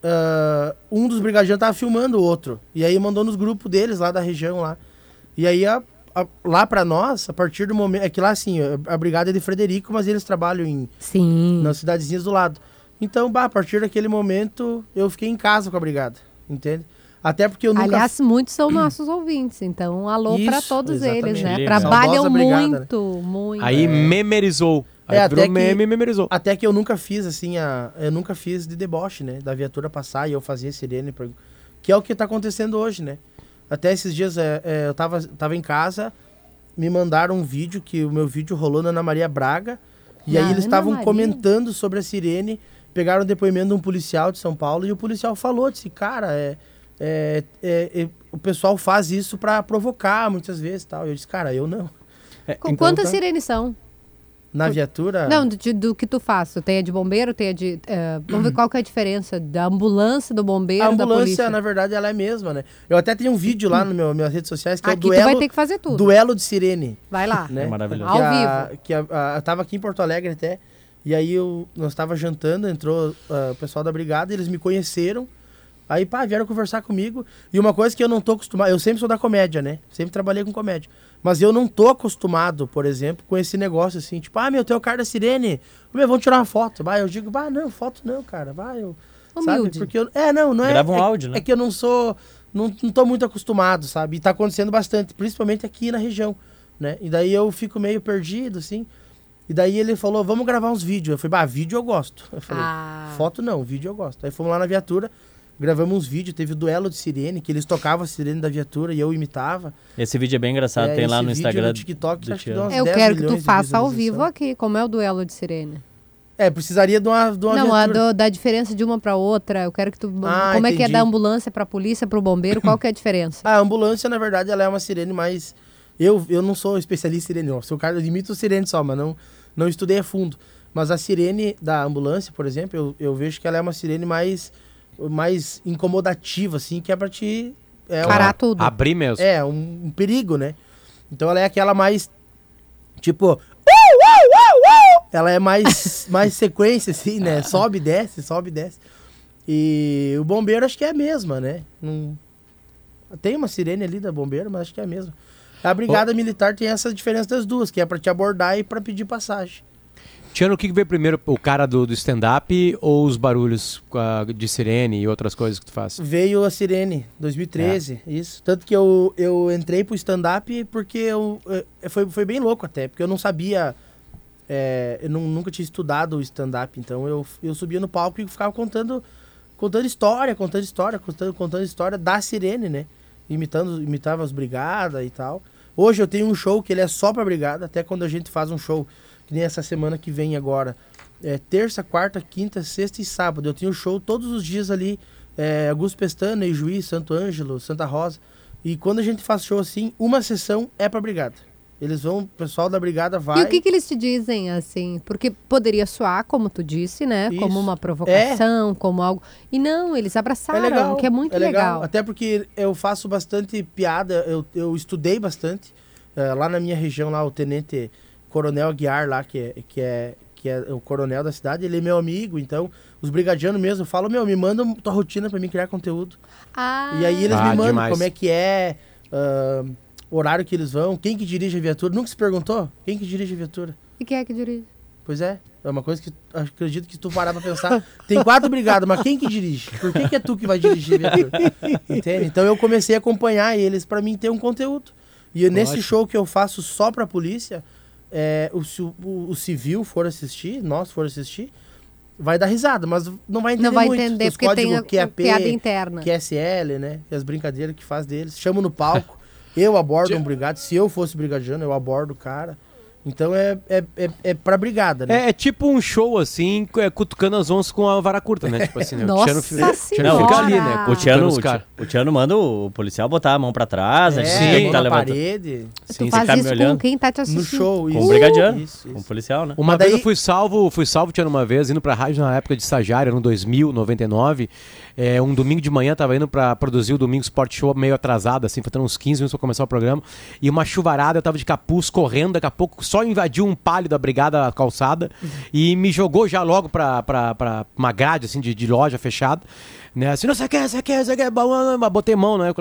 ah, um dos brigadianos tava filmando o outro. E aí mandou nos grupos deles lá da região lá. E aí a- a- lá pra nós, a partir do momento. É que lá assim, a, a brigada é de Frederico, mas eles trabalham em. Sim. Nas cidadezinhas do lado. Então, bah, a partir daquele momento, eu fiquei em casa com a brigada. Entende? Até porque eu nunca. Aliás, muitos são nossos ouvintes, então alô pra Isso, todos eles, exatamente. né? Liga. Trabalham brigada, né? muito, muito. Aí memerizou. Aí É, virou até que- meme e memerizou. Até que eu nunca fiz, assim, a, eu nunca fiz de deboche, né? Da viatura passar e eu fazia sirene. Pra, que é o que tá acontecendo hoje, né? Até esses dias é, é, eu tava, tava em casa, me mandaram um vídeo, que o meu vídeo rolou na Ana Maria Braga. E aí eles estavam comentando sobre a sirene, pegaram o depoimento de um policial de São Paulo e o policial falou, disse, cara, é, é, é, é, o pessoal faz isso pra provocar muitas vezes tal. Eu disse, cara, eu não. É, Com então quantas tá- sirenes são? Na viatura... Não, do, de- do que tu faz. Tu tem a de bombeiro, tem a de. eh, vamos ver qual que é a diferença da ambulância, do bombeiro, A ambulância, na verdade, ela é a mesma, né? Eu até tenho um vídeo lá nas meu, minhas redes sociais que Aqui é tu o duelo, vai ter que fazer tudo. duelo de sirene. Vai lá. Né? É maravilhoso. Que Ao a- vivo. Que a, a- eu tava aqui em Porto Alegre até, e aí eu, nós tava jantando, entrou ah, o pessoal da brigada, eles me conheceram, aí pá, vieram conversar comigo, e uma coisa que eu não tô acostumado, eu sempre sou da comédia, né? Sempre trabalhei com comédia. Mas eu não tô acostumado, por exemplo, com esse negócio assim, tipo, ah, meu, tem o cara da sirene, meu, vamos tirar uma foto. Bah, eu digo, bah, não, foto não, cara, vai, eu... Sabe? Humilde. Porque eu, é, não, não é. Grava um é, áudio, né? É que eu não sou. Não, não tô muito acostumado, sabe? E tá acontecendo bastante, principalmente aqui na região, né? E daí eu fico meio perdido, assim. E daí ele falou, vamos gravar uns vídeos. Eu falei, bah, vídeo eu gosto. Eu falei, Ah. foto não, vídeo eu gosto. Aí fomos lá na viatura, Gravamos uns vídeos, teve o duelo de sirene, que eles tocavam a sirene da viatura e eu imitava. Esse vídeo é bem engraçado, É, tem lá no vídeo Instagram. no TikTok, do acho que dá Eu 10 quero que tu faça ao vivo aqui, como é o duelo de sirene. É, precisaria de uma, de uma Não, a do- da diferença de uma pra outra. Eu quero que tu. Ah, como é que é entendi. da ambulância pra polícia, pro bombeiro? Qual que é a diferença? A ambulância, na verdade, ela é uma sirene mais. Eu, eu não sou especialista em sirene, não. Sou cara, eu imito sirene só, mas não, não estudei a fundo. Mas a sirene da ambulância, por exemplo, eu, eu vejo que ela é uma sirene mais, mais incomodativa, assim, que é pra te. É Parar uma- tudo. Abrir mesmo. É, um, um perigo, né? Então ela é aquela mais. Tipo. Ela é mais, mais sequência, assim, né? Sobe e desce, sobe e desce. E o bombeiro acho que é a mesma, né? Não... Tem uma sirene ali da bombeiro, mas acho que é a mesma. A brigada militar tem essa diferença das duas, que é pra te abordar e pra pedir passagem. Tiano, o que veio primeiro? O cara do, do stand-up ou os barulhos ah, de sirene e outras coisas que tu faz? Veio a Sirene, 2013, isso. Tanto que eu, eu entrei pro stand-up porque eu, eh, foi, foi bem louco até, porque eu não sabia, eh, eu nu- nunca tinha estudado o stand-up, então eu, eu subia no palco e ficava contando, contando história, contando história, contando, contando história da Sirene, né? Imitando, imitava as brigadas e tal. Hoje eu tenho um show que ele é só pra brigada, até quando a gente faz um show, que nem essa semana que vem agora. É, terça, quarta, quinta, sexta e sábado. Eu tenho show todos os dias ali. É, Augusto Pestana, Ijuí, Santo Ângelo, Santa Rosa. E quando a gente faz show assim, uma sessão é pra brigada. Eles vão, o pessoal da brigada vai. E o que, que eles te dizem, assim? Porque poderia soar, como tu disse, né? Isso. Como uma provocação, como algo. E não, eles abraçaram, que é muito é legal. Até porque eu faço bastante piada, eu, eu estudei bastante. eh, lá na minha região, lá, o tenente coronel Aguiar, lá, que é, que, é, que é o coronel da cidade, ele é meu amigo, então os brigadianos mesmo falam, meu, me manda tua rotina pra mim criar conteúdo. Ah, E aí eles Ah, me mandam demais. como é que é, ah, horário que eles vão, quem que dirige a viatura. Nunca se perguntou? Quem que dirige a viatura? E quem é que dirige? Pois é, é uma coisa que acredito que tu parar pra pensar. Tem quatro brigadas, mas quem que dirige? Por que, que é tu que vai dirigir a viatura? Entende? Então eu comecei a acompanhar eles pra mim ter um conteúdo. E nesse show que eu faço só pra polícia, é, o, se o, o civil for assistir, nós for assistir, vai dar risada, mas não vai entender Não vai muito entender, dos porque tem a- QAP, piada interna. QSL, né? E as brincadeiras que faz deles. Chamo no palco, eu abordo um brigado. Se eu fosse brigadiano, eu abordo o cara. Então é, é, é, é pra brigada, né? É, é tipo um show, assim, é, cutucando as onças com a vara curta, né? Tipo assim, né? Nossa o Tiano, fica ali, né? O Tiano, o, o Tiano manda o policial botar a mão pra trás, É, a gente Sim, tá na levantando. parede. Tu Sim, faz ficar me isso com olhando. quem tá te No assistindo. show, isso. Com o brigadiano, Isso, com o isso. policial, né? Uma Mas vez daí- eu fui salvo, fui salvo, Tiano, uma vez, indo pra rádio na época de estagiário, no 2000, 99. É, um domingo de manhã, tava indo pra produzir o Domingo Sport Show meio atrasado, assim, faltando uns 15 minutos pra começar o programa. E uma chuvarada, eu tava de capuz, correndo, daqui a pouco só invadiu um palio da brigada calçada e me jogou já logo pra, pra, pra uma grade, assim, de, de loja fechada. Né, assim, não, você quer, você quer, você quer, botei mão, né,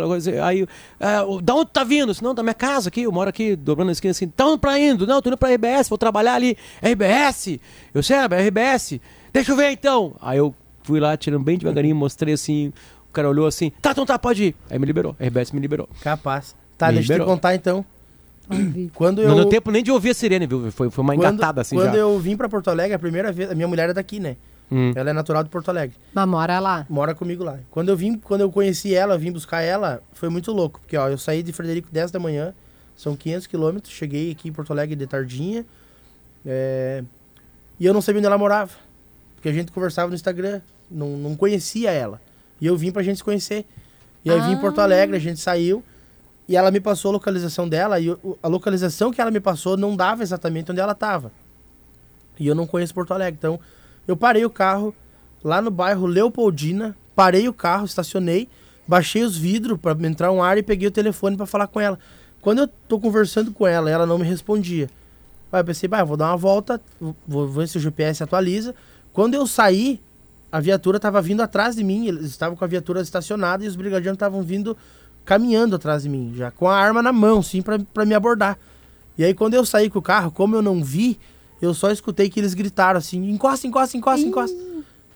aí, é, da onde tá vindo? Assim, não, da minha casa aqui, eu moro aqui, dobrando a esquina, assim, tá onde pra indo? Não, tô indo pra RBS, vou trabalhar ali, RBS? Eu sei, é RBS, deixa eu ver então. Aí eu fui lá, tirando bem devagarinho, mostrei assim, o cara olhou assim, tá, então tá, pode ir. Aí me liberou, a RBS me liberou. Capaz. Tá, Me deixa eu te contar então. Quando eu, Não deu tempo nem de ouvir a sirene, viu? Foi, foi uma quando, engatada assim quando já. eu vim pra Porto Alegre, a primeira vez, a minha mulher é daqui, né? Hum. Ela é natural de Porto Alegre. Mas mora lá. Mora comigo lá. Quando eu vim, quando eu conheci ela, vim buscar ela, foi muito louco, porque ó, eu saí de Frederico 10 da manhã, são 500 quilômetros, cheguei aqui em Porto Alegre de tardinha, é, e eu não sabia onde ela morava, porque a gente conversava no Instagram, não, não conhecia ela. E eu vim pra gente se conhecer. E aí eu vim em Porto Ah. Alegre, a gente saiu, e ela me passou a localização dela, e a localização que ela me passou não dava exatamente onde ela estava. E eu não conheço Porto Alegre, então eu parei o carro lá no bairro Leopoldina, parei o carro, estacionei, baixei os vidros para entrar um ar e peguei o telefone para falar com ela. Quando eu tô conversando com ela, ela não me respondia. Aí eu pensei, bah, vou dar uma volta, vou ver se o GPS atualiza. Quando eu saí, a viatura estava vindo atrás de mim, eles estavam com a viatura estacionada e os brigadianos estavam vindo caminhando atrás de mim, já com a arma na mão, sim, para me abordar. E aí quando eu saí com o carro, como eu não vi, eu só escutei que eles gritaram assim, encosta, encosta, encosta, encosta.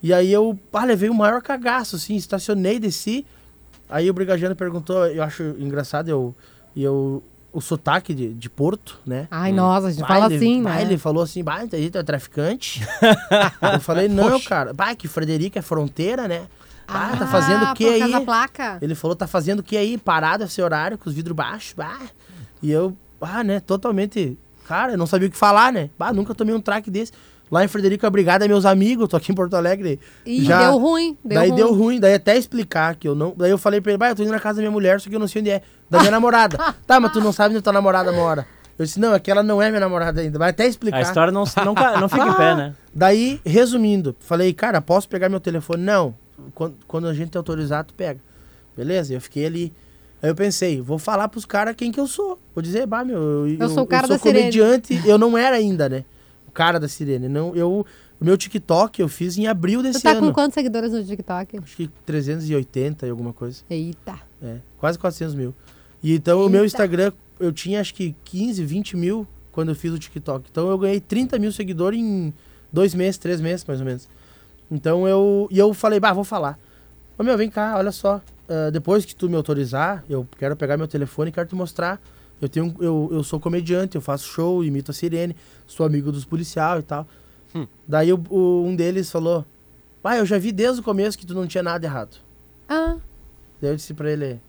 E aí eu ah, levei o maior cagaço, assim, estacionei, desci. Aí o brigadiano perguntou, eu acho engraçado, eu, e eu, o sotaque de, de Porto, né? Ai, nossa, a gente fala ele- assim, né? Ele falou assim, bah, entendi, tu é traficante? eu falei, não, cara, bah, que Frederico é fronteira, né? Ah, tá fazendo o que aí? da placa. Ele falou, tá fazendo o que aí? Parado esse horário, com os vidros baixos. Bah. E eu, ah, né, totalmente... Cara, eu não sabia o que falar, né? Bah, nunca tomei um traque desse. Lá em Frederico Brigada, meus amigos, tô aqui em Porto Alegre. E deu ruim, deu daí ruim. deu ruim, daí até explicar que eu não. Daí eu falei pra ele, bah, eu tô indo na casa da minha mulher, só que eu não sei onde é. Da minha namorada. Tá, mas tu não sabe onde tua namorada mora. Eu disse, não, é que ela não é minha namorada ainda. Vai até explicar. A história não, não, não fica em pé, né? Daí, resumindo, falei, cara, posso pegar meu telefone? Não. Quando, quando a gente te autorizar, tu pega. Beleza? Eu fiquei ali. Aí eu pensei, vou falar pros caras quem que eu sou. Vou dizer, bah, meu, eu, Eu sou o cara eu sou da sirene. comediante. Eu não era ainda, né? O cara da sirene. Não, eu, o meu TikTok eu fiz em abril desse Tu tá ano. com quantos seguidores no TikTok? Acho que 380 e alguma coisa. Eita. É, quase 400 mil. E então o meu Instagram, eu tinha acho que 15, 20 mil quando eu fiz o TikTok. Então eu ganhei 30 mil seguidores em dois meses, três meses, mais ou menos. Então eu. E eu falei, bah, vou falar. Ô meu, vem cá, olha só. ah, depois que tu me autorizar, eu quero pegar meu telefone e quero te mostrar. Eu tenho. Eu, eu sou comediante, eu faço show, imito a sirene, sou amigo dos policiais e tal. Daí o- o- um deles falou, pai, eu já vi desde o começo que tu não tinha nada errado. Ah. Daí eu disse pra ele.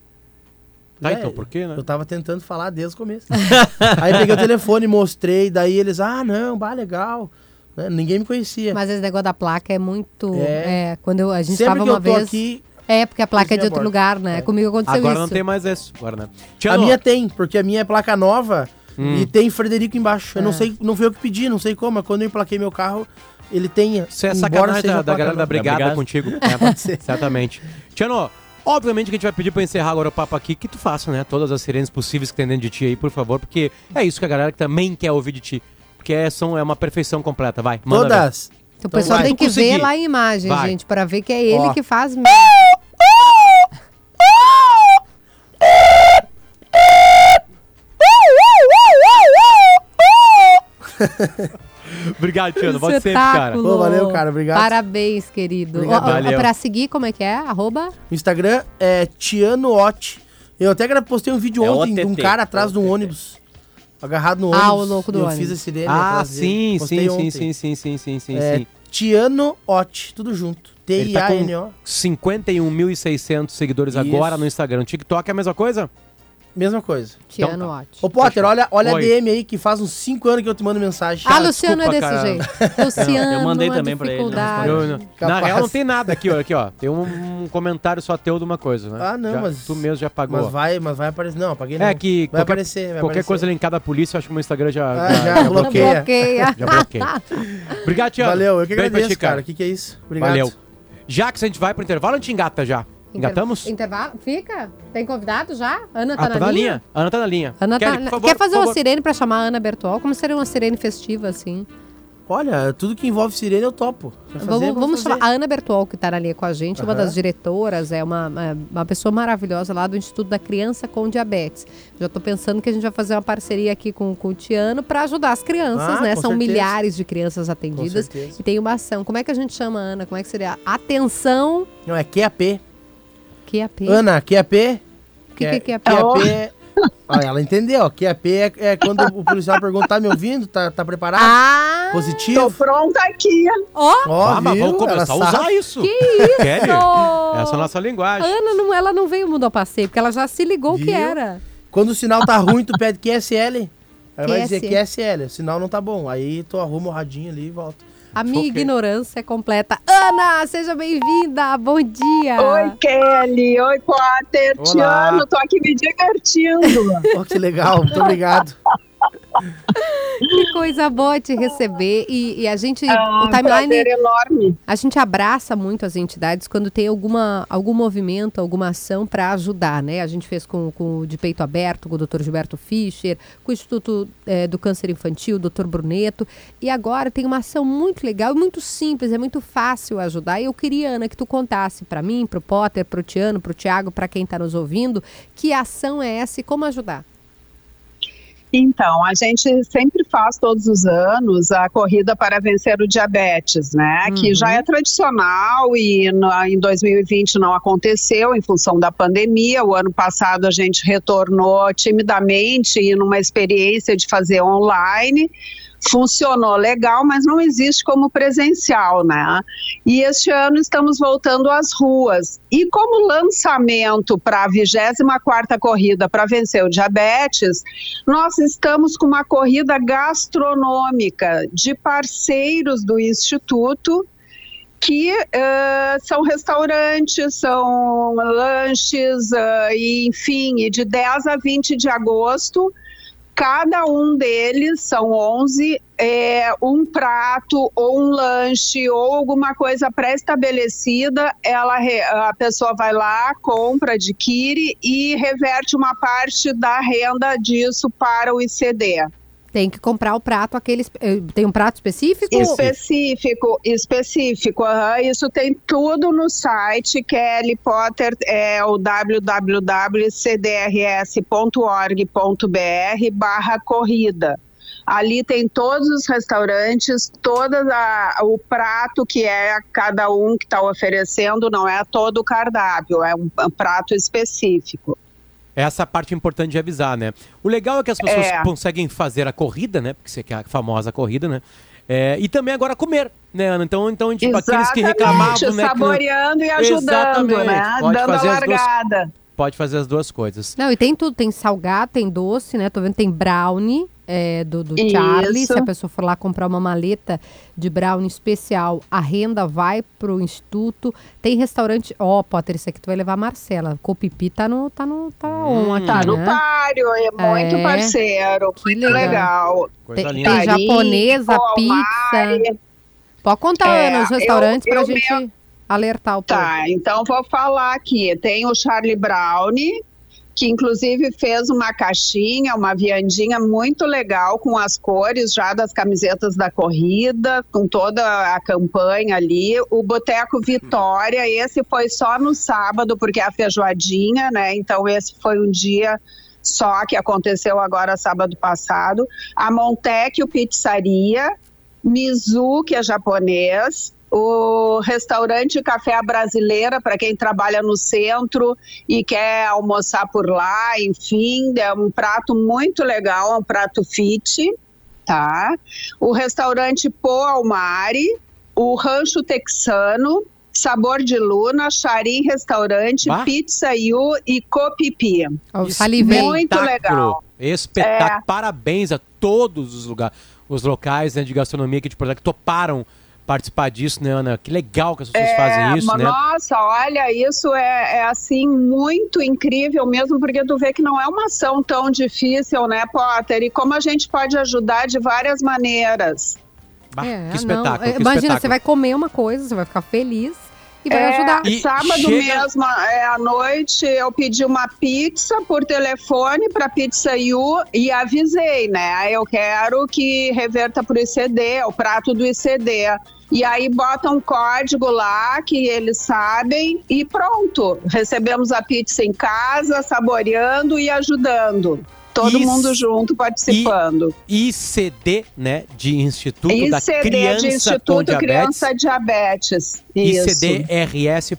Tá, "É, então por quê, né?" Eu tava tentando falar desde o começo. Aí peguei o telefone, mostrei, daí eles, ah, não, bah, legal. Né, Ninguém me conhecia. Mas esse negócio da placa é muito. É. É, quando eu- a gente Sempre tava que uma vez. aqui, é, porque a placa é de outro lugar, né? Comigo aconteceu Agora isso. não tem mais isso. Agora, né? A minha tem, porque a minha é placa nova Hum. e tem Frederico embaixo. Eu não É. sei, não foi eu que pedi, não sei como, mas quando eu emplaquei meu carro, ele tem. Isso é sacanagem da, da galera da brigada contigo. É, Pode ser. Certamente. Tiano, obviamente que a gente vai pedir pra encerrar agora o papo aqui, que tu faça, né? Todas as sirenes possíveis que tem dentro de ti aí, por favor, porque é isso que a galera também quer ouvir de ti. Porque é, são, é uma perfeição completa. Vai, manda ver. Todas. Então, o pessoal vai. tem que ver lá a imagem, Vai. gente, pra ver que é ele Ó. que faz mesmo. Obrigado, Tiano. Volte sempre, cara. Espetáculo. Pô, valeu, cara, obrigado. Parabéns, querido. Obrigado. Valeu. pra seguir, como é que é? Arroba? O Instagram é Tiano. Eu até postei um vídeo É ontem de um OTT. cara atrás de um ônibus. Agarrado no ônibus. Ah, o louco do e eu ônibus. fiz a sirene Ah, dele. sim, sim, ontem. sim, sim, sim, sim, sim, É, sim. Tiano Ot, tudo junto. Tá T-I-A-N-O. com 51.600 seguidores agora Isso. no Instagram. TikTok é a mesma coisa? Mesma coisa. Tiano Então tá. Ott. Ô, Potter, olha, olha a. DM aí que faz uns 5 anos que eu te mando mensagem. Ah, Luciano é desse cara. jeito. Luciano, Eu mandei também pra ele, não. Eu- na Capaz. real não tem nada aqui, ó, aqui, ó. Tem um, um comentário só teu de uma coisa, né? Ah, não, Já- mas- Tu mesmo já pagou. Mas vai, mas vai aparecer. Não, apaguei não. É que vai qualquer, aparecer, vai qualquer aparecer. coisa linkada à polícia, eu acho que o meu Instagram já, Ah, já bloqueia. Bloqueia. Já bloqueei. Obrigado, Tiago. Valeu, eu que agradeço, ti, cara. O que, que é isso? Obrigado. Valeu. Já que a gente vai pro intervalo, a gente engata já. Engatamos? Intervalo? Fica? Tem convidado já? Ana tá Ah, na tá na linha? linha? Ana tá na linha. Ana Kelly, tá... por favor, Quer fazer por uma favor. sirene pra chamar a Ana Bertol? Como seria uma sirene festiva, assim? Olha, tudo que envolve sirene eu topo. Fazer, vamos vamos fazer. chamar a Ana Bertol, que está na linha com a gente, uma Aham. das diretoras, é uma, uma, uma pessoa maravilhosa lá do Instituto da Criança com Diabetes. Já estou pensando que a gente vai fazer uma parceria aqui com, com o Tiano para ajudar as crianças, Ah, né? São certeza. milhares de crianças atendidas e tem uma ação. Como é que a gente chama a Ana? Como é que seria? Atenção, Não, é QAP. QAP. Ana, QAP. O que, que é QAP? QAP é... Ah, ela entendeu. QAP é, é quando o policial pergunta, tá me ouvindo? Tá, tá preparado? Ah! Positivo? Tô pronta aqui. Ó! Ó, Ah, mas vamos começar a usar sabe. isso. Que isso! Kelly, essa é a nossa linguagem. Ana, não, ela não veio mudar o passeio, porque ela já se ligou o que era. Quando o sinal tá ruim, tu pede QSL. Ela vai dizer QSL. QSL, o sinal não tá bom. Aí tu arruma o radinho ali e volta. A minha Ok. ignorância é completa. Ana, seja bem-vinda. Bom dia. Oi, Kelly. Oi, Potter. Te Olá. amo. Tô aqui me divertindo. Ó, que legal, muito obrigado. Que coisa boa te receber. E, e a gente, Ah, o timeline, enorme. a gente abraça muito as entidades quando tem alguma, algum movimento, alguma ação para ajudar, né? A gente fez com, com o De Peito Aberto, com o Dr. Gilberto Fischer, com o Instituto eh, do Câncer Infantil, o Dr. Bruneto. E agora tem uma ação muito legal muito simples, é muito fácil ajudar. E eu queria, Ana, que tu contasse para mim, para o Potter, para o Tiano, para o Tiago, para quem está nos ouvindo, que ação é essa e como ajudar. Então, a gente sempre faz todos os anos a corrida para vencer o diabetes, né? Que já é tradicional e em 2020 não aconteceu em função da pandemia. O ano passado a gente retornou timidamente e numa experiência de fazer online. Funcionou legal, mas não existe como presencial, né? E este ano estamos voltando às ruas. E como lançamento para a 24ª corrida para vencer o diabetes, nós estamos com uma corrida gastronômica de parceiros do Instituto que uh, são restaurantes, são lanches, uh, e, enfim, de 10 a 20 de agosto cada um deles, são 11, é, um prato ou um lanche ou alguma coisa pré-estabelecida, ela a pessoa vai lá, compra, adquire e reverte uma parte da renda disso para o ICD. Tem que comprar o prato, aqueles. Eh, tem um prato específico? Específico, específico. Uhum. Isso tem tudo no site. Kelly Potter é o www.cdrs.org.br barra corrida. Ali tem todos os restaurantes, toda a, o prato que é cada um que está oferecendo, não é todo o cardápio, é um, um prato específico. Essa parte importante de avisar, né? O legal é que as pessoas é. conseguem fazer a corrida, né? Porque você quer a famosa corrida, né? É, e também agora comer, né, Ana? Então, então tipo, aqueles que reclamavam, né? Saboreando e ajudando, né? Pode Dando fazer a largada. Duas, pode fazer as duas coisas. Não, e tem tudo, tem salgado, tem doce, né? Tô vendo, tem brownie é, do, do Charlie. Se a pessoa for lá comprar uma maleta de brownie especial, a renda vai pro instituto. Tem restaurante. Ó, oh, Potter, isso aqui tu vai levar a Marcela. Copipi tá no. Tá no. Tá hum, aqui, Tá né? no páreo, é muito é, parceiro. Que muito legal. Tem, tem japonesa, pizza. Pode contar, é, Ana, os restaurantes pra eu gente. Me... Alertar o povo. Tá, então vou falar aqui. Tem o Charlie Brownie, que inclusive fez uma caixinha, uma viandinha muito legal com as cores já das camisetas da corrida, com toda a campanha ali. O Boteco Vitória, esse foi só no sábado, porque é a feijoadinha, né? Então esse foi um dia só que aconteceu agora sábado passado. A Montecchio Pizzaria, Mizu, que é japonês, o restaurante Café Brasileira, para quem trabalha no centro e quer almoçar por lá, enfim, é um prato muito legal, é um prato fit, tá? O restaurante Po Almari, o Rancho Texano, Sabor de Luna, Charim Restaurante, bah. Pizza Yu e Copipi. Muito legal. Espetáculo. É. Parabéns a todos os lugares, os locais né, de gastronomia aqui de Porto que toparam participar disso, né, Ana? Que legal que as pessoas é, fazem isso, né? Nossa, olha, isso é, é, assim muito incrível mesmo, porque tu vê que não é uma ação tão difícil, né, Potter? E como a gente pode ajudar de várias maneiras. Bah, é, que espetáculo. Que Imagina, espetáculo. você vai comer uma coisa, você vai ficar feliz e vai é, ajudar. E sábado chega... mesmo, é, à noite, eu pedi uma pizza por telefone para Pizza U e avisei, né? Eu quero que reverta para o ICD, o prato do ICD. E aí bota um código lá que eles sabem e pronto. Recebemos a pizza em casa, saboreando e ajudando. Todo mundo junto participando. ICD, né, de Instituto ICD da Criança de Instituto com Diabetes. Criança Diabetes. icdrs.org.br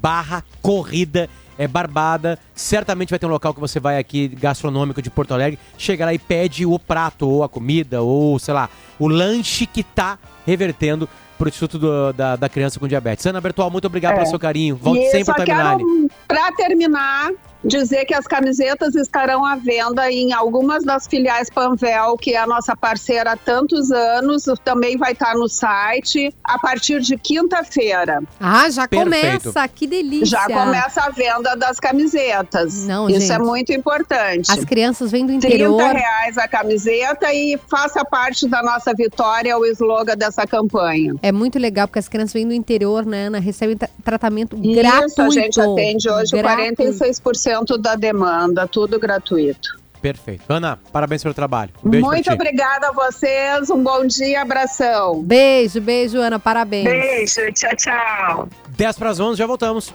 barra corrida é Barbada. Certamente vai ter um local que você vai aqui, gastronômico de Porto Alegre, chega lá e pede o prato, ou a comida, ou sei lá, o lanche que tá revertendo pro Instituto do, da, da Criança com Diabetes. Ana Bertual, muito obrigado é. pelo seu carinho. Volte e sempre ao timeline. Para terminar, dizer que as camisetas estarão à venda em algumas das filiais Panvel, que é a nossa parceira há tantos anos, também vai estar no site a partir de quinta-feira. Ah, já Perfeito. começa, que delícia. Já começa a venda das camisetas. Não, Isso é gente. é muito importante. As crianças vêm do interior. 30 reais a camiseta e faça parte da nossa vitória, o slogan dessa campanha. É muito legal, porque as crianças vêm do interior, né, Ana? Recebem tratamento Isso, gratuito. Isso, a gente atende hoje gratuito. 46% 100% da demanda, tudo gratuito. Perfeito. Ana, parabéns pelo trabalho. Um beijo Muito obrigada a vocês, um bom dia, abração. Beijo, beijo, Ana, parabéns. Beijo, tchau, tchau. 10 para as 11, já voltamos.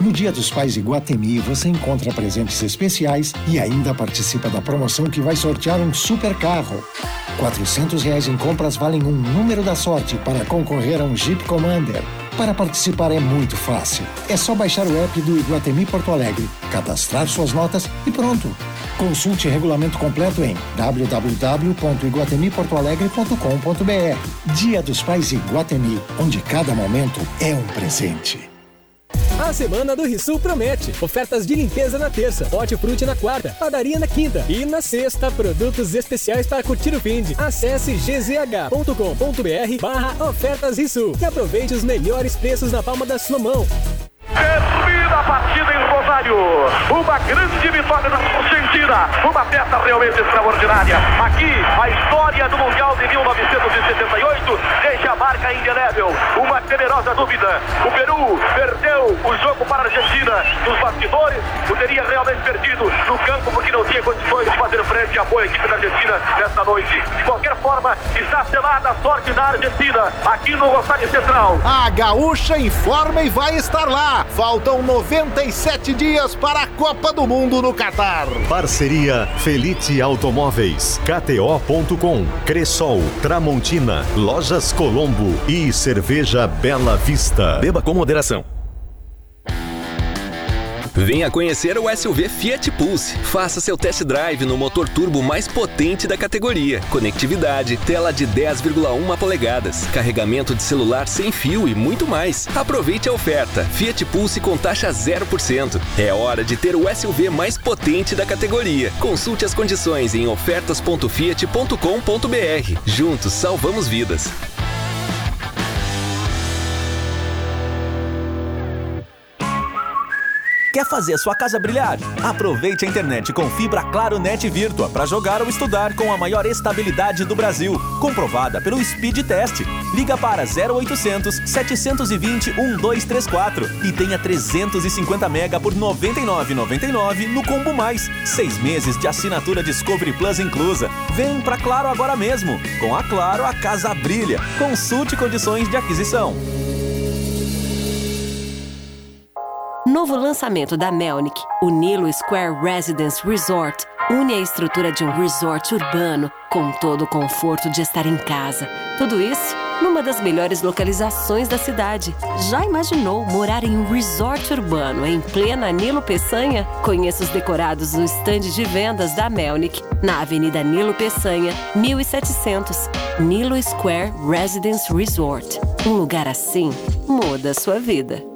No Dia dos Pais Iguatemi, você encontra presentes especiais e ainda participa da promoção que vai sortear um super carro. 400 reais em compras valem um número da sorte para concorrer a um Jeep Commander. Para participar é muito fácil. É só baixar o app do Iguatemi Porto Alegre, cadastrar suas notas e pronto. Consulte regulamento completo em www.iguatemiportoalegre.com.br. Dia dos Pais Iguatemi, onde cada momento é um presente. Semana do Rissul promete. Ofertas de limpeza na terça, hortifruti na quarta, padaria na quinta e na sexta, produtos especiais para curtir o fim de. Acesse gzh.com.br barra ofertas Rissul e aproveite os melhores preços na palma da sua mão. Termina a partida em Rosário. Uma grande vitória da Argentina. Uma festa realmente extraordinária. Aqui, a história do Mundial de 1978 deixa a marca indelével. Uma temerosa dúvida. O Peru perdeu o jogo para a Argentina. Nos bastidores, o teria realmente perdido no campo porque não tinha condições de fazer frente à boa equipe da Argentina nesta noite. De qualquer forma, está selada a sorte da Argentina aqui no Rosário Central. A Gaúcha informa e vai estar lá. Faltam 97 dias para a Copa do Mundo no Catar. Parceria Felite Automóveis, KTO.com, Cressol, Tramontina, Lojas Colombo e Cerveja Bela Vista. Beba com moderação. Venha conhecer o SUV Fiat Pulse. Faça seu test drive no motor turbo mais potente da categoria. Conectividade, tela de 10,1 polegadas, carregamento de celular sem fio e muito mais. Aproveite a oferta. Fiat Pulse com taxa 0%. É hora de ter o SUV mais potente da categoria. Consulte as condições em ofertas.fiat.com.br. Juntos salvamos vidas. Quer fazer a sua casa brilhar? Aproveite a internet com fibra Claro Net Virtua para jogar ou estudar com a maior estabilidade do Brasil, comprovada pelo Speed Test. Liga para 0800 720 1234 e tenha 350 mega por R$ 99,99 no Combo Mais. Seis meses de assinatura Discovery Plus inclusa. Vem pra Claro agora mesmo. Com a Claro, a casa brilha. Consulte condições de aquisição. Novo lançamento da Melnick, o Nilo Square Residence Resort, une a estrutura de um resort urbano com todo o conforto de estar em casa. Tudo isso numa das melhores localizações da cidade. Já imaginou morar em um resort urbano em plena Nilo Peçanha? Conheça os decorados no estande de vendas da Melnick, na Avenida Nilo Peçanha, 1700. Nilo Square Residence Resort. Um lugar assim muda a sua vida.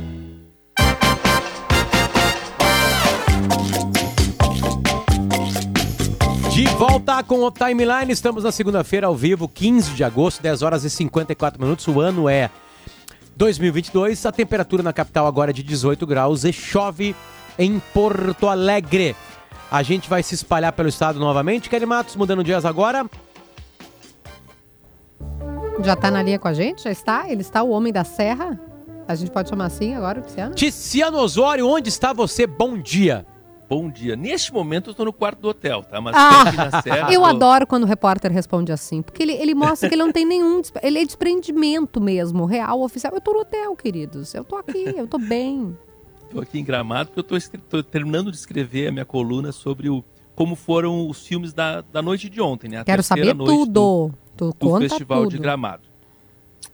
De volta com o Timeline, estamos na segunda-feira ao vivo, 15 de agosto, 10 horas e 54 minutos. O ano é 2022. A temperatura na capital agora é de 18 graus e chove em Porto Alegre. A gente vai se espalhar pelo estado novamente. Kelly Matos mudando dias agora. Já tá na linha com a gente? Já está? Ele está o Homem da Serra? A gente pode chamar assim agora, Luciano? Ticiano Osório, onde está você? Bom dia. Bom dia. Neste momento eu estou no quarto do hotel, tá? Mas Ah, aqui na Serra, eu tô- adoro quando o repórter responde assim, porque ele, ele mostra que ele não tem nenhum. Ele é desprendimento mesmo, real, oficial. Eu tô no hotel, queridos. Eu tô aqui, eu tô bem. Tô aqui em Gramado porque eu tô terminando de escrever a minha coluna sobre o, como foram os filmes da, da noite de ontem, né? A Quero saber tudo. Tu do Festival tudo. de Gramado.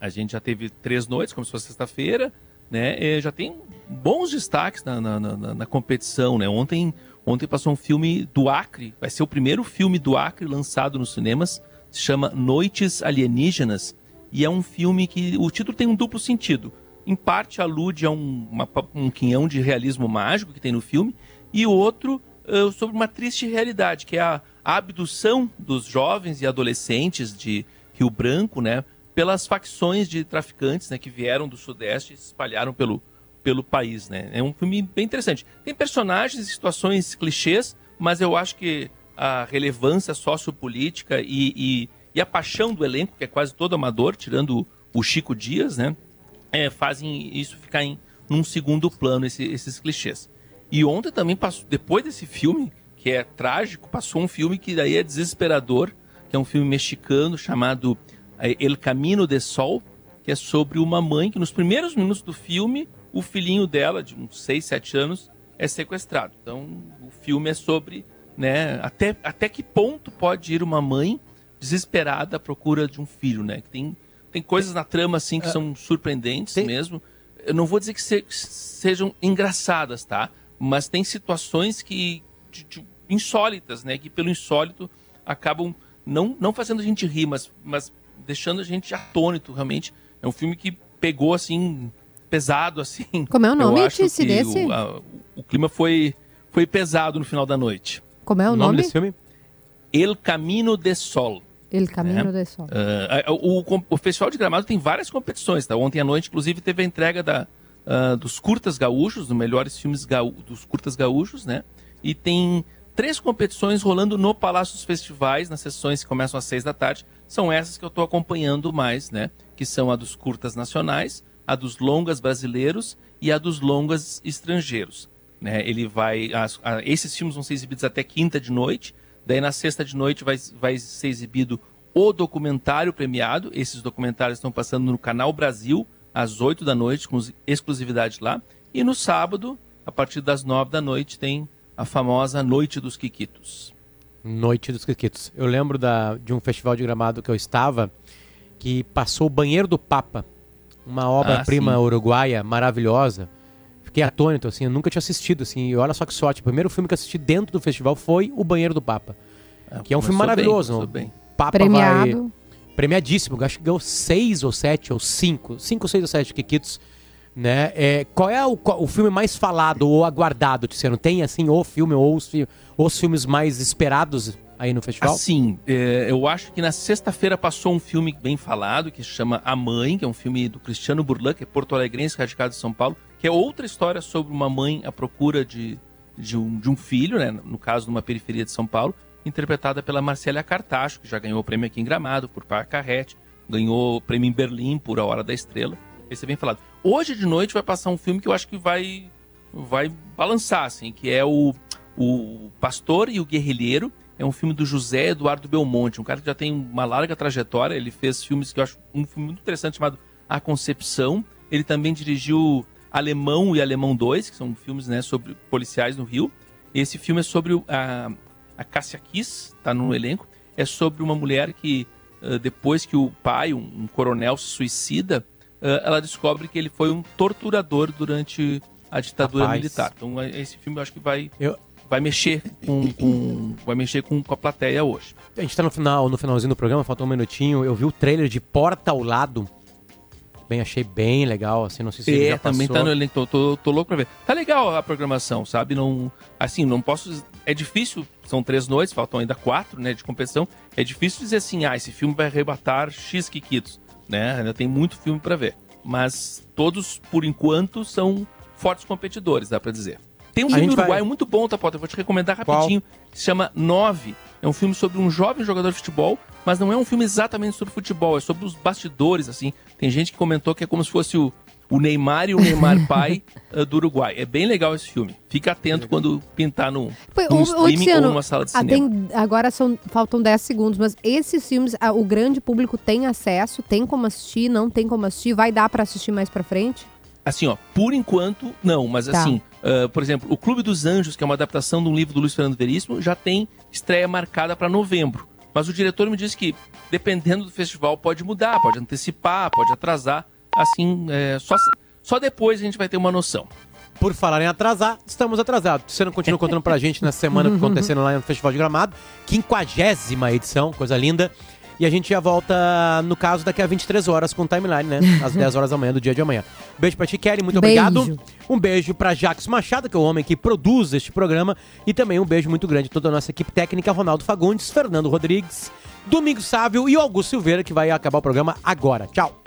A gente já teve três noites, fosse sexta-feira, né? E já tem bons destaques na, na, na- na competição, né? Ontem, ontem passou um filme do Acre, vai ser o primeiro filme do Acre lançado nos cinemas, se chama Noites Alienígenas, e é um filme que o título tem um duplo sentido. Em parte alude a um, uma- um quinhão de realismo mágico que tem no filme, e outro eh, sobre uma triste realidade, que é a abdução dos jovens e adolescentes de Rio Branco, né, pelas facções de traficantes, né, que vieram do Sudeste e se espalharam pelo, pelo país, né. É um filme bem interessante. Tem personagens e situações clichês, mas eu acho que a relevância sociopolítica e, e, e a paixão do elenco, que é quase todo amador, tirando o Chico Dias, né, é, fazem isso ficar em num segundo plano, esse- esses clichês. E ontem também passou, depois desse filme, que é trágico, passou um filme que daí é desesperador, que é um filme mexicano chamado El Camino de Sol, que é sobre uma mãe que nos primeiros minutos do filme, o filhinho dela, de uns 6, 7 anos, é sequestrado. Então, o filme é sobre, né, até, até que ponto pode ir uma mãe desesperada à procura de um filho, né? Que tem, tem coisas na trama, assim, que É. são surpreendentes mesmo. Eu não vou dizer que se- sejam engraçadas, tá? Mas tem situações que de- de- insólitas, né? Que pelo insólito acabam não, não fazendo a gente rir, mas, mas deixando a gente atônito, realmente. É um filme que pegou, assim, pesado, assim. Como é o nome, Eu acho Tice, que desse? O, a- o clima foi, foi pesado no final da noite. Como é o, nome? filme? El Camino de Sol. El Camino né? de Sol. Ah, o, o- o Festival de Gramado tem várias competições, tá? Ontem à noite, inclusive, teve a entrega da, ah, dos curtas gaúchos, dos melhores filmes gaú- dos curtas gaúchos, né? E tem três competições rolando no Palácio dos Festivais, nas sessões que começam às seis da tarde. São essas que eu estou acompanhando mais, né? Que são a dos curtas nacionais, a dos longas brasileiros e a dos longas estrangeiros. Né? Ele vai, as- a- esses filmes vão ser exibidos até quinta de noite. Daí na sexta de noite vai, vai ser exibido o documentário premiado. Esses documentários estão passando no Canal Brasil às 8 da noite, com exclusividade lá. E no sábado, a partir das 9 da noite, tem a famosa Noite dos Quiquitos. Noite dos Quiquitos. Eu lembro da, de um festival de gramado que eu estava que passou o Banheiro do Papa, uma obra-prima sim. uruguaia maravilhosa. Fiquei atônito, assim, eu nunca tinha assistido, assim, e olha só que sorte. O primeiro filme que eu assisti dentro do festival foi O Banheiro do Papa, que é um filme bem, maravilhoso. o bem. Papa Premiado. vai... Premiadíssimo, acho que ganhou seis ou sete, ou cinco, cinco, seis ou sete Kikitos, né? É, qual é o, o filme mais falado ou aguardado, Tiziano? Tem, assim, o filme ou os, os filmes mais esperados aí no festival? Assim, é, eu acho que na sexta-feira passou um filme bem falado que se chama A Mãe, que é um filme do Cristiano Burlan, que é porto-alegrense, radicado em São Paulo, que é outra história sobre uma mãe à procura de, de, um, de um filho, né, no caso, numa periferia de São Paulo, interpretada pela Marcélia Cartacho, que já ganhou o prêmio aqui em Gramado por Par Carrete, ganhou o prêmio em Berlim por A Hora da Estrela. Esse é bem falado. Hoje de noite vai passar um filme que eu acho que vai vai balançar, assim, que é o, o Pastor e o Guerrilheiro. É um filme do José Eduardo Belmonte, um cara que já tem uma larga trajetória. Ele fez filmes que eu acho um filme muito interessante chamado A Concepção. Ele também dirigiu Alemão e Alemão 2, que são filmes né, sobre policiais no Rio. Esse filme é sobre a, a Cássia Kiss, tá no elenco. É sobre uma mulher que, ah, depois que o pai, um, um coronel, se suicida, ela descobre que ele foi um torturador durante a ditadura Rapaz. militar. Então, é- esse filme eu acho que vai, vai mexer com, com- vai mexer com, com a plateia hoje. A gente tá no final, no finalzinho do programa, falta um minutinho. Eu vi o trailer de Porta ao Lado. Bem, achei bem legal, assim, não sei se ele É, já passou. também tá no elenco, tô, tô, tô louco pra ver. Tá legal a programação, sabe? Não, assim, não posso. É difícil, são três noites, faltam ainda quatro, né, de competição. É difícil dizer assim, ah, esse filme vai arrebatar X Kikitos, né? Ainda tem muito filme pra ver. Mas todos, por enquanto, são fortes competidores, dá pra dizer. Tem um A filme gente vai- uruguaio muito bom, tá, Potter? Eu vou te recomendar Qual? rapidinho. Que se chama Nove. É um filme sobre um jovem jogador de futebol, mas não é um filme exatamente sobre futebol, é sobre os bastidores, assim. Tem gente que comentou que é como se fosse o, o Neymar e o Neymar pai eh, do Uruguai. É bem legal esse filme. Fica atento quando pintar no, Pô, num ô, streaming Tiziano, ou numa sala de ah, cinema. tem- agora são, faltam 10 segundos, mas esses filmes, ah, o grande público tem acesso, tem como assistir, não tem como assistir, vai dar pra assistir mais pra frente? Assim, ó, por enquanto, não, mas Tá. assim, ah, por exemplo, o Clube dos Anjos, que é uma adaptação de um livro do Luiz Fernando Veríssimo, já tem estreia marcada para novembro. Mas o diretor me disse que, dependendo do festival, pode mudar, pode antecipar, pode atrasar. Assim, é, só, só depois a gente vai ter uma noção. Por falar em atrasar, estamos atrasados. Você não continua contando pra gente na semana que acontecendo lá no Festival de Gramado. Quinquagésima edição, coisa linda. E a gente já volta, no caso, daqui a 23 horas com o timeline, né? Às 10 horas da manhã do dia de amanhã. Beijo pra ti, Kelly. Muito Beijo. obrigado. Um beijo pra Jacques Machado, que é o homem que produz este programa. E também um beijo muito grande a toda a nossa equipe técnica, Ronaldo Fagundes, Fernando Rodrigues, Domingos Sávio e o Augusto Silveira, que vai acabar o programa agora. Tchau.